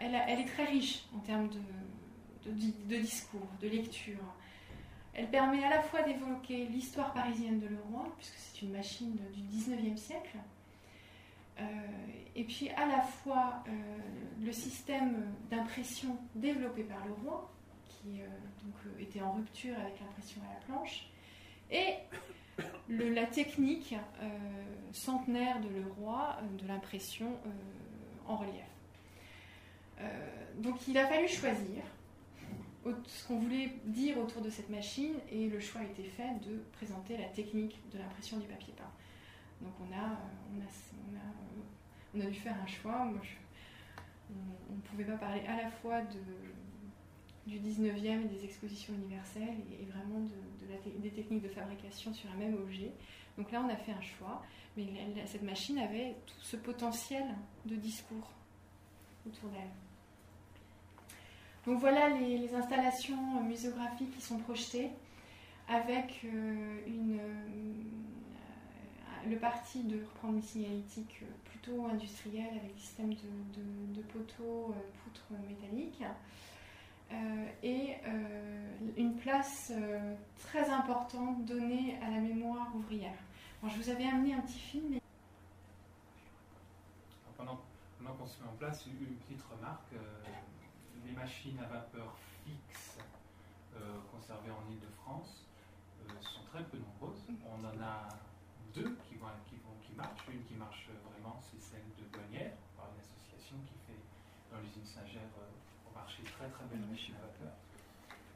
elle, est très riche en termes de, discours, de lecture. Elle permet à la fois d'évoquer l'histoire parisienne de Leroy, puisque c'est une machine du 19e siècle, euh, et puis à la fois euh, le système d'impression développé par le roi, qui euh, était en rupture avec l'impression à la planche, et la technique centenaire de Leroy de l'impression en relief. donc il a fallu choisir ce qu'on voulait dire autour de cette machine et le choix a été fait de présenter la technique de l'impression du papier peint. Donc on a, dû faire un choix. on ne pouvait pas parler à la fois du 19e et des expositions universelles et, vraiment de, des techniques de fabrication sur un même objet. Donc là, on a fait un choix, mais cette machine avait tout ce potentiel de discours autour d'elle. Donc voilà les, installations muséographiques qui sont projetées avec euh, une, le parti de reprendre une signalétique euh, plutôt industrielle avec des systèmes de, poteaux, euh, poutres métalliques. Euh, et une place très importante donnée à la mémoire ouvrière. je vous avais amené un petit film. Pendant, qu'on se met en place, une, petite remarque les machines à vapeur fixes conservées en Ile-de-France sont très peu nombreuses. On en a deux qui, vont, qui, vont, qui marchent. Une qui marche vraiment, c'est celle de Bonnière, par une association qui fait dans l'usine Saint-Gère au marché très très belle machine à vapeur.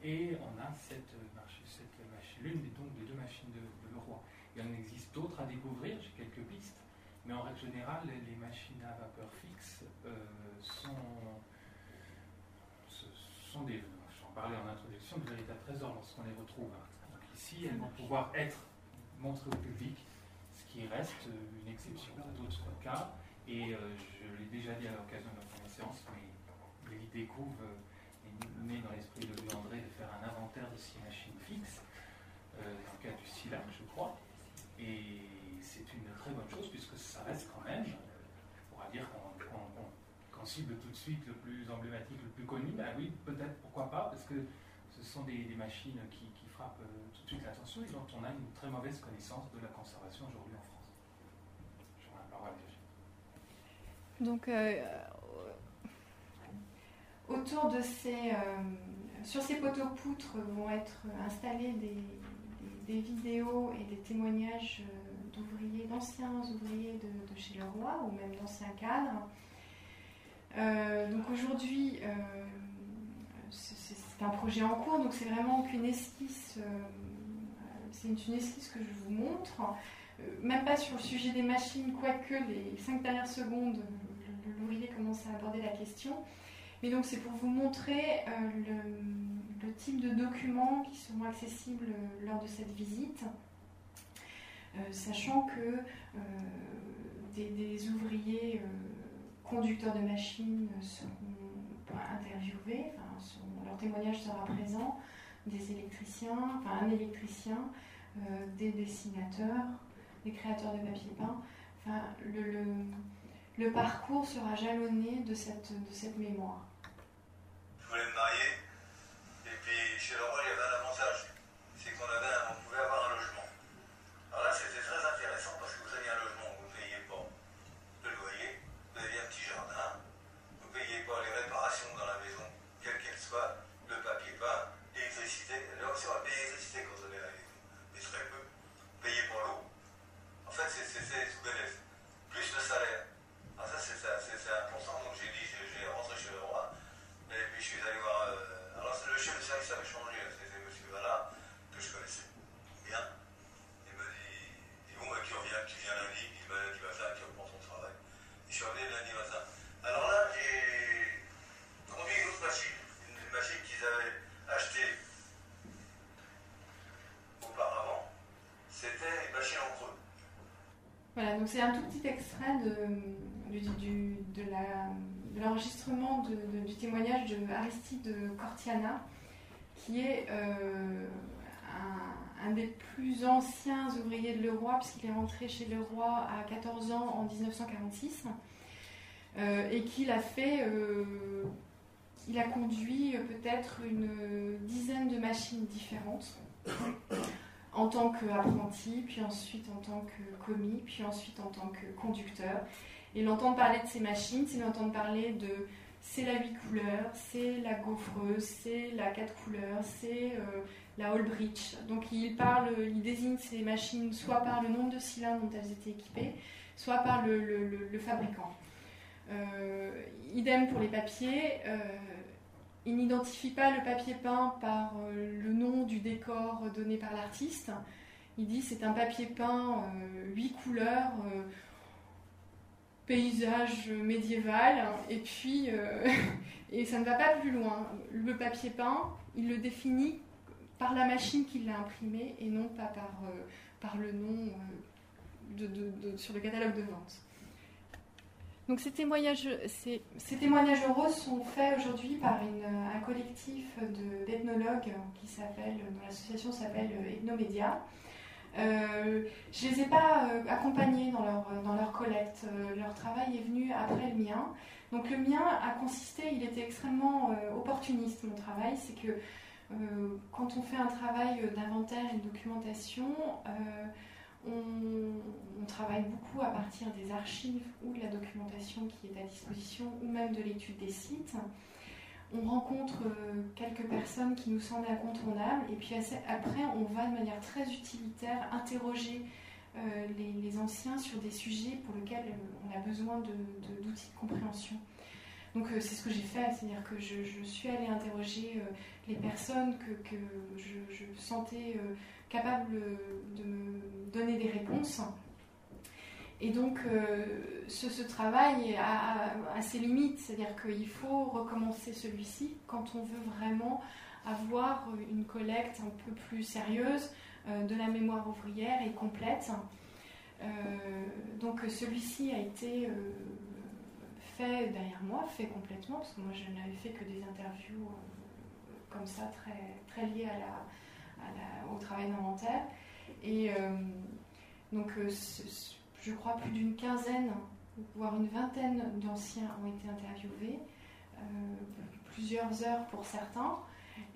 Et on a cette, machine, cette machine l'une des, donc, des deux machines de, Leroy. Il en existe d'autres à découvrir, j'ai quelques pistes, mais en règle générale, les, machines à vapeur fixe euh, sont sont des, j'en parlais en introduction, de véritables trésors lorsqu'on les retrouve. Donc ici, elles vont pouvoir être montrées au public, qui reste une exception d'autres cas. Et je l'ai déjà dit à l'occasion de la première séance, mais l'idée couve met dans l'esprit de Louis André de faire un inventaire de six machines fixes, dans le cas du SILAC, je crois. Et c'est une très bonne chose puisque ça reste quand même, on pourra dire qu'on cible tout de suite le plus emblématique, le plus connu. Ben oui, peut-être, pourquoi pas, parce que ce sont des, machines qui, frappent euh, tout de suite l'attention et dont on a une très mauvaise connaissance de la conservation aujourd'hui en France. Je la parole Donc, euh, autour de ces, euh, sur ces poteaux poutres vont être installés des, vidéos et des témoignages euh, d'ouvriers, d'anciens ouvriers de, chez Leroy ou même d'anciens cadres. Euh, donc aujourd'hui, c'est un projet en cours, donc c'est vraiment qu'une esquisse. c'est une, esquisse que je vous montre. même pas sur le sujet des machines, quoique les cinq dernières secondes, l'ouvrier commence à aborder la question. Mais donc c'est pour vous montrer euh, le, type de documents qui seront accessibles euh, lors de cette visite, euh, sachant que des, ouvriers conducteurs de machines seront interviewés, leur témoignage sera présent, des électriciens, enfin un électricien, des dessinateurs, des créateurs de papier peint. Enfin, le, le, parcours sera jalonné de cette, de cette mémoire je voulais me marier. Et puis chez le roi, il y avait un avantage, c'est qu'on avait, on pouvait avoir un logement. Alors là, c'est un tout petit extrait de, l'enregistrement du témoignage de Aristide Cortiana, qui est euh, un, des plus anciens ouvriers de Leroy, puisqu'il est rentré chez Leroy à 14 ans en 1946, euh, et qu'il euh, a conduit peut-être une dizaine de machines différentes en tant qu'apprenti, puis ensuite en tant que commis, puis ensuite en tant que conducteur. Et l'entendre parler de ces machines, c'est l'entendre parler de c'est la 8 couleurs, c'est la gaufreuse, c'est la 4 couleurs, c'est euh, la All Bridge. Donc il parle, il désigne ces machines soit par le nombre de cylindres dont elles étaient équipées, soit par le, fabricant. Euh, idem pour les papiers. Euh, il n'identifie pas le papier peint par le nom du décor donné par l'artiste. Il dit c'est un papier peint 8 couleurs paysage médiéval, et puis, euh, et ça ne va pas plus loin. Le papier peint, il le définit par la machine qui l'a imprimé et non pas par, euh, le nom euh, sur le catalogue de vente. Donc ces témoignages, oraux sont faits aujourd'hui par un collectif d'ethnologues qui s'appelle, dont l'association s'appelle Ethnomédia. Euh, je ne les ai pas euh, accompagnés dans leur, collecte. Euh, leur travail est venu après le mien. Donc le mien a consisté, il était extrêmement opportuniste mon travail, c'est que quand on fait un travail d'inventaire et de documentation, on, travaille beaucoup à partir des archives ou de la documentation qui est à disposition ou même de l'étude des sites on rencontre euh, quelques personnes qui nous semblent incontournables, et puis après, on va de manière très utilitaire interroger euh, les, anciens sur des sujets pour lesquels euh, on a besoin d'outils de, compréhension. Donc c'est ce que j'ai fait, c'est-à-dire que je, suis allée interroger les personnes que, je, sentais capables de me donner des réponses. Et donc, ce, travail a, ses limites, c'est-à-dire qu'il faut recommencer celui-ci quand on veut vraiment avoir une collecte un peu plus sérieuse de la mémoire ouvrière et complète. donc, celui-ci a été fait derrière moi, fait complètement, parce que moi je n'avais fait que des interviews comme ça, très liées à la, au travail d'inventaire. Et donc, je crois, plus d'une quinzaine, voire une vingtaine d'anciens ont été interviewés, euh, plusieurs heures pour certains,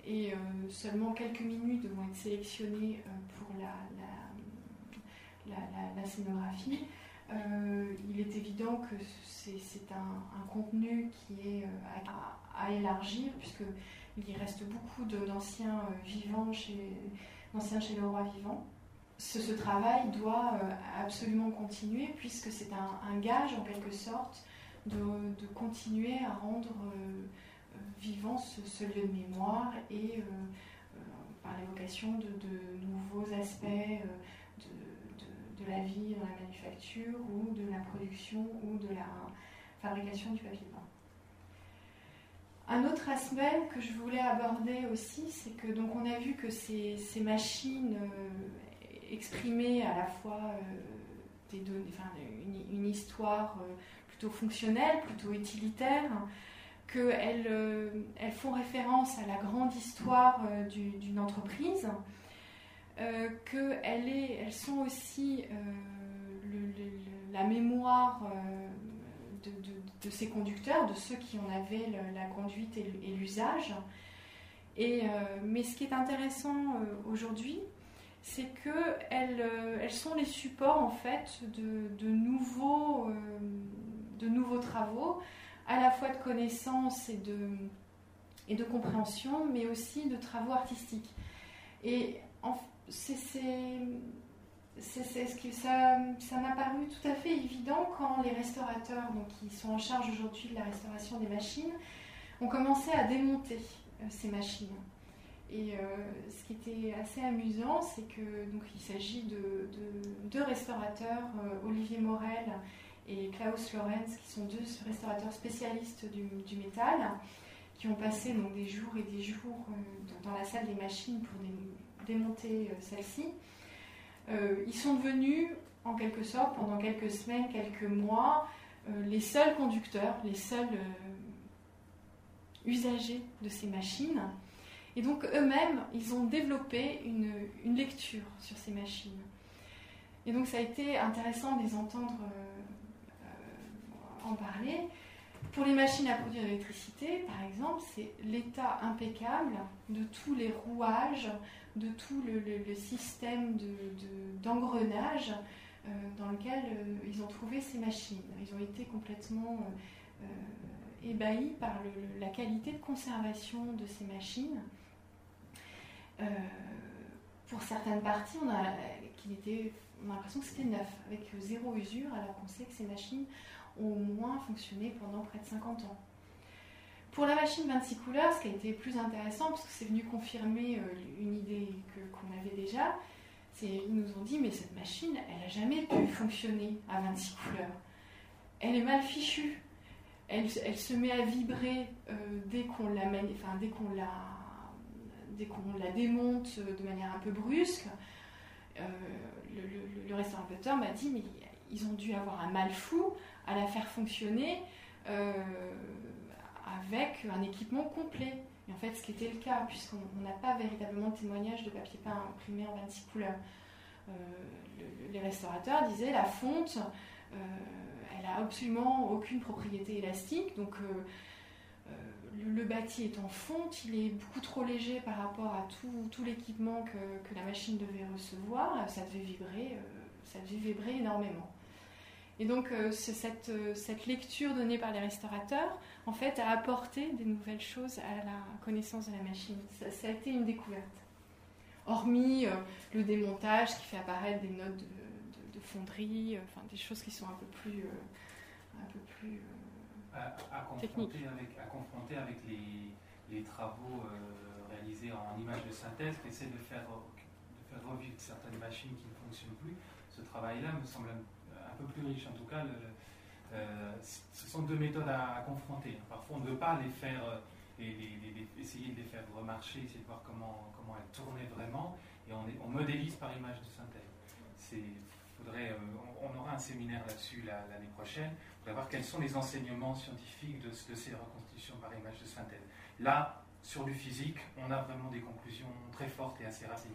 et euh, seulement quelques minutes vont être sélectionnées euh, pour la, la, scénographie. il est évident que c'est un, contenu qui est à, élargir, puisqu'il reste beaucoup d'anciens vivants chez, d'anciens chez le roi vivant ce, travail doit euh, absolument continuer puisque c'est un, gage en quelque sorte de, continuer à rendre euh, euh, vivant ce, lieu de mémoire et par l'évocation de, nouveaux aspects de, la vie dans la manufacture ou de la production ou de la fabrication du papier peint. Un autre aspect que je voulais aborder aussi, c'est que donc on a vu que ces, machines exprimer à la fois euh, une, histoire euh, plutôt fonctionnelle, plutôt utilitaire, qu'elles euh, elles font référence à la grande histoire d'une entreprise, qu'elles elles sont aussi la mémoire de, ces conducteurs, de ceux qui en avaient la conduite et l'usage. Et, mais ce qui est intéressant aujourd'hui, c'est qu'elles euh, elles sont les supports en fait de, nouveaux, euh, de nouveaux travaux, à la fois de connaissances et de, et de compréhension, mais aussi de travaux artistiques. Et c'est ça, m'a paru tout à fait évident quand les restaurateurs, donc, qui sont en charge aujourd'hui de la restauration des machines, ont commencé à démonter euh, ces machines. Et euh, ce qui était assez amusant, c'est que donc il s'agit de, deux restaurateurs, euh, Olivier Morel et Klaus Lorenz, qui sont deux restaurateurs spécialistes du, métal, qui ont passé donc des jours et des jours dans la salle des machines pour démonter celle-ci. Ils sont devenus, en quelque sorte, pendant quelques semaines, quelques mois, les seuls conducteurs, les seuls usagers de ces machines. Et donc eux-mêmes, ils ont développé une, lecture sur ces machines. Et donc ça a été intéressant de les entendre euh, euh, en parler. Pour les machines à produire l'électricité, par exemple, c'est l'état impeccable de tous les rouages, de tout le, système d'engrenage de, euh, dans lequel ils ont trouvé ces machines. Ils ont été complètement ébahis par la qualité de conservation de ces machines. Euh, pour certaines parties, on a, on a l'impression que c'était neuf, avec zéro usure, alors qu'on sait que ces machines au moins fonctionné pendant près de 50 ans. Pour la machine 26 couleurs, ce qui a été plus intéressant, parce que c'est venu confirmer euh, une idée qu'on avait déjà, c'est ils nous ont dit mais cette machine, elle n'a jamais pu fonctionner à 26 couleurs. Elle est mal fichue. Elle, se met à vibrer euh, dès qu'on la, enfin, dès qu'on la dès qu'on la démonte de manière un peu brusque, euh, le, restaurateur m'a dit mais ils ont dû avoir un mal fou à la faire fonctionner euh, avec un équipement complet. Et en fait, ce qui était le cas, puisqu'on n'a pas véritablement de témoignage de papier peint imprimé en 26 couleurs. Euh, les restaurateurs disaient la fonte, elle a absolument aucune propriété élastique, donc le, bâti est en fonte, il est beaucoup trop léger par rapport à tout, l'équipement que, la machine devait recevoir, ça devait vibrer, euh, ça devait vibrer énormément. Et donc euh, cette, euh, cette, lecture donnée par les restaurateurs, en fait, a apporté des nouvelles choses à la connaissance de la machine. Ça, a été une découverte. Hormis le démontage qui fait apparaître des notes de, fonderie, enfin des choses qui sont un peu plus, un peu plus à, confronter avec, à confronter avec les, les travaux euh, réalisés en images de synthèse qui essaient de faire, de faire revivre certaines machines qui ne fonctionnent plus. Ce travail-là me semble un, peu plus riche. En tout cas, ce sont deux méthodes à, confronter. Parfois, on ne veut pas les faire, et essayer de les faire remarcher, essayer de voir comment, comment elles tournaient vraiment, et on, modélise par image de synthèse. Faudrait, on, aura un séminaire là-dessus l'année prochaine pour voir quels sont les enseignements scientifiques de, de ces reconstitutions par image de synthèse. Là, sur du physique, on a vraiment des conclusions très fortes et assez rapides.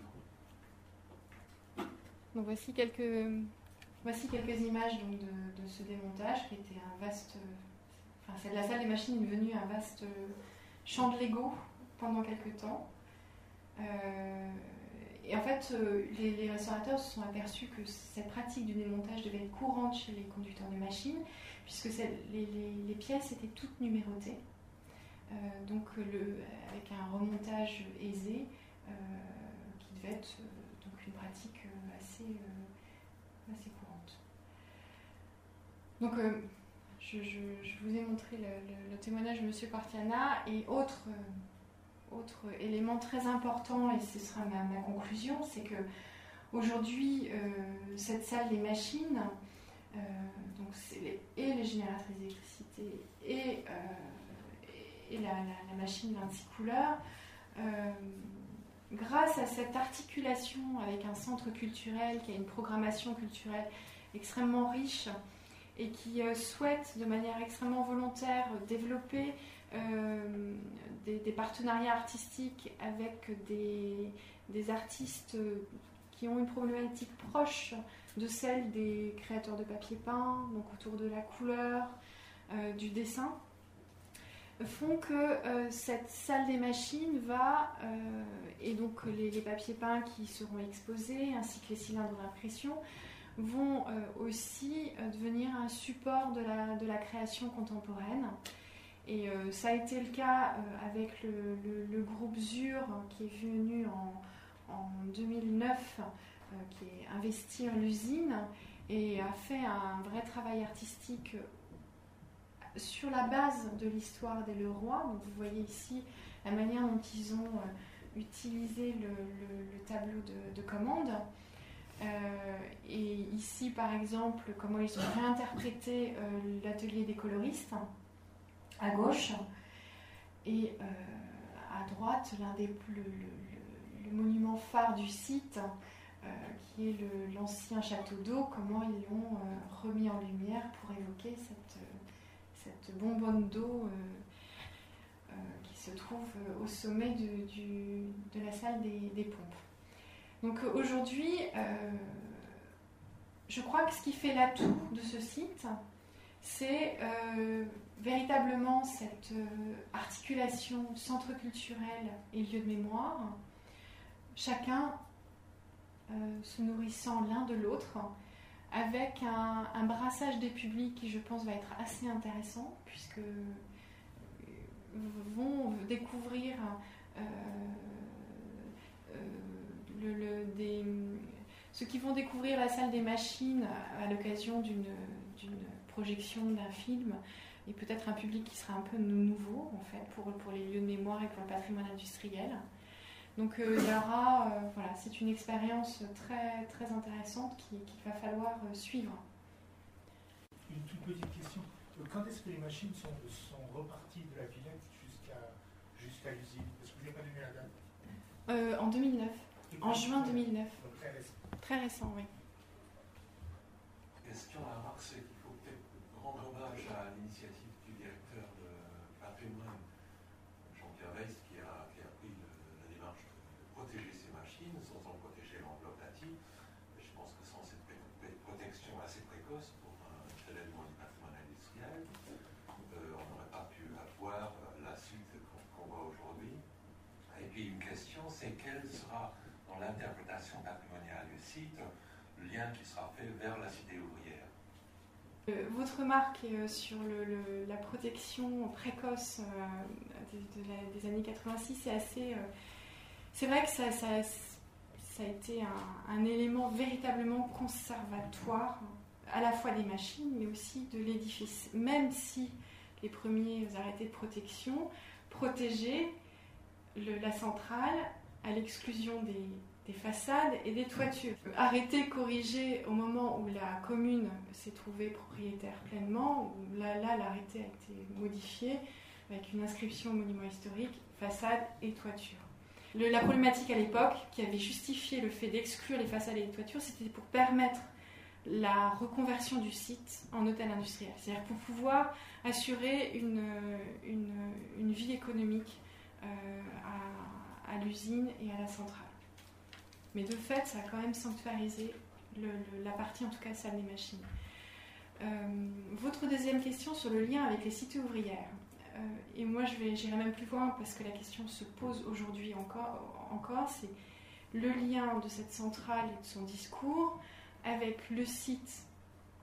Donc voici quelques, voici quelques images de, ce démontage qui était un vaste. Enfin, la salle des machines est devenue un vaste champ de Lego pendant quelques temps. Euh, et en fait, euh, les, restaurateurs se sont aperçus que cette pratique du démontage devait être courante chez les conducteurs de machines, puisque les, pièces étaient toutes numérotées. Euh, donc avec un remontage aisé qui devait être donc une pratique assez courante. Donc je, vous ai montré le, témoignage de M. Partiana et autre, autre élément très important, et ce sera ma, conclusion, c'est que aujourd'hui, cette salle des machines, donc et les génératrices d'électricité et et la, machine 26 couleurs, euh, grâce à cette articulation avec un centre culturel qui a une programmation culturelle extrêmement riche et qui euh, souhaite de manière extrêmement volontaire développer euh, des, partenariats artistiques avec des, artistes qui ont une problématique proche de celle des créateurs de papier peint, donc autour de la couleur, du dessin font que euh, cette salle des machines va, euh, et donc les, papiers peints qui seront exposés, ainsi que les cylindres d'impression, vont euh, aussi devenir un support de la, de la création contemporaine. Et ça a été le cas avec le, groupe ZUR qui est venu en, en 2009, qui est investi en l'usine et a fait un vrai travail artistique sur la base de l'histoire des Leroy. Donc vous voyez ici la manière dont ils ont euh, utilisé le, tableau de, commande. Euh, et ici, par exemple, comment ils ont réinterprété euh, l'atelier des coloristes à gauche. Et à droite, l'un des le, le, monument phare du site, qui est l'ancien château d'eau, comment ils l'ont remis en lumière pour évoquer cette cette bonbonne d'eau euh, euh, qui se trouve au sommet de, la salle des, pompes. Donc aujourd'hui, euh, je crois que ce qui fait l'atout de ce site, c'est véritablement cette articulation centre culturel et lieu de mémoire, chacun se nourrissant l'un de l'autre avec un, brassage des publics qui, je pense, va être assez intéressant, puisque euh, vont découvrir euh, euh, des, ceux qui vont découvrir la salle des machines à l'occasion d'une projection d'un film, et peut-être un public qui sera un peu nouveau, en fait, pour, pour les lieux de mémoire et pour le patrimoine industriel. Donc euh, il y aura, euh, voilà, c'est une expérience très, très intéressante qu'il va falloir euh, suivre. Une toute petite question. Quand est-ce que les machines sont, sont reparties de la Villette jusqu'à l'usine? Est-ce que vous n'avez pas donné la date En 2009. En juin 2009. Donc très récent. Très récent, oui. Question à Marc, c'est qu'il faut peut-être rendre hommage à l'initiative du directeur de patrimoine, Jean-Pierre Weiss, sans en protéger l'enveloppe native. Je pense que sans cette protection assez précoce pour un tel élément du patrimoine industriel, euh, on n'aurait pas pu avoir la suite qu'on voit aujourd'hui. Et puis une question, c'est quel sera l'interprétation patrimoniale du site le lien qui sera fait vers la cité ouvrière euh, votre remarque euh, sur la protection précoce des, années 86 c'est assez. c'est vrai que ça a été un, élément véritablement conservatoire, à la fois des machines, mais aussi de l'édifice. Même si les premiers arrêtés de protection protégeaient la centrale à l'exclusion des, des façades et des toitures. Arrêté, corrigé au moment où la commune s'est trouvée propriétaire pleinement, où là, là l'arrêté a été modifié avec une inscription au monument historique, façade et toiture. La problématique à l'époque, qui avait justifié le fait d'exclure les façades et les toitures, c'était pour permettre la reconversion du site en hôtel industriel. C'est-à-dire pour pouvoir assurer une, une, une vie économique euh, à, à l'usine et à la centrale. Mais de fait, ça a quand même sanctuarisé le- le- la partie, en tout cas, salle des machines. Euh, votre deuxième question sur le lien avec les cités ouvrières. Euh, et moi, je vais, j'irai même plus loin parce que la question se pose aujourd'hui encore, encore c'est le lien de cette centrale et de son discours avec le site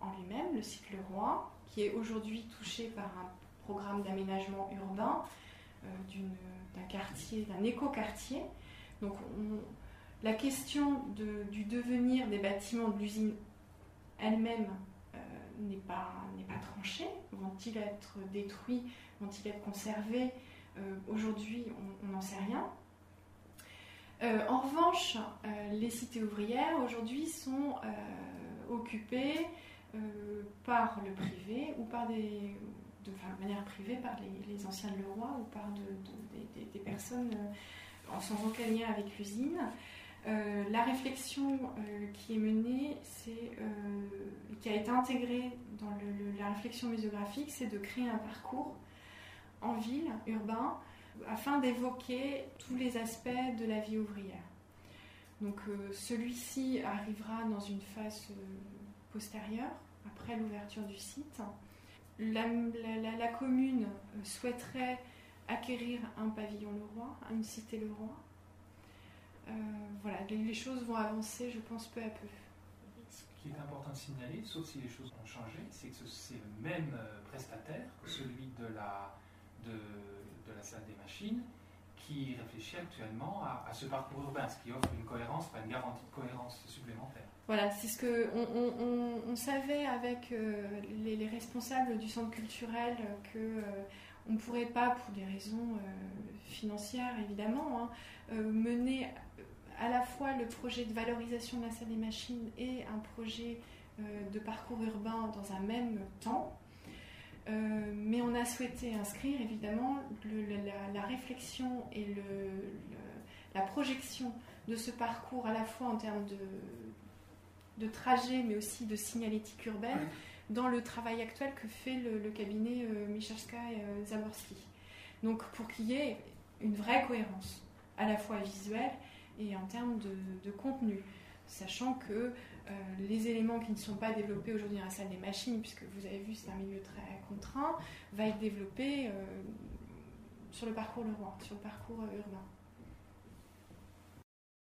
en lui-même, le site Leroy, qui est aujourd'hui touché par un programme d'aménagement urbain euh, d'un quartier, d'un écoquartier. Donc, on- la question du devenir des bâtiments de l'usine elle-même euh, n'est pas, tranchée. Vont-ils être détruits? Vont-ils être conservés? Euh, Aujourd'hui, on n'en sait rien. Euh, en revanche, les cités ouvrières aujourd'hui sont occupées par le privé ou par des, de, enfin, manière privée par les, anciens de Leroy ou par de- de- des- personnes euh, sans aucun avec l'usine. Euh, la réflexion euh, qui est menée, euh, qui a été intégrée dans la réflexion muséographique, c'est de créer un parcours en ville, urbain, afin d'évoquer tous les aspects de la vie ouvrière. Donc celui-ci arrivera dans une phase postérieure, après l'ouverture du site. La, commune souhaiterait acquérir un pavillon Leroy, une cité Leroy. Euh, voilà, les, choses vont avancer, je pense, peu à peu. Ce qui est important de signaler, sauf si les choses ont changé, c'est que ce- c'est le même euh, prestataire que celui de la, de, de la salle des machines qui réfléchit actuellement à, à ce parcours urbain, ce qui offre une cohérence, pas une garantie de cohérence supplémentaire. Voilà, c'est ce que on, on- on- on savait avec euh, les, les responsables du centre culturel que euh, on ne pourrait pas, pour des raisons euh, financières évidemment, hein, mener à la fois le projet de valorisation de la salle des machines et un projet euh, de parcours urbain dans un même temps. Euh, mais on a souhaité inscrire évidemment le- la, la réflexion et le- le- la projection de ce parcours à la fois en termes de, de trajet mais aussi de signalétique urbaine dans le travail actuel que fait le, le cabinet euh, Michalska et euh, Zaborski. Donc pour qu'il y ait une vraie cohérence à la fois visuelle et en termes de, contenu, sachant que euh, les éléments qui ne sont pas développés aujourd'hui dans la salle des machines, puisque vous avez vu c'est un milieu très contraint, va être développé euh, sur le parcours Leroy, sur le parcours euh, urbain.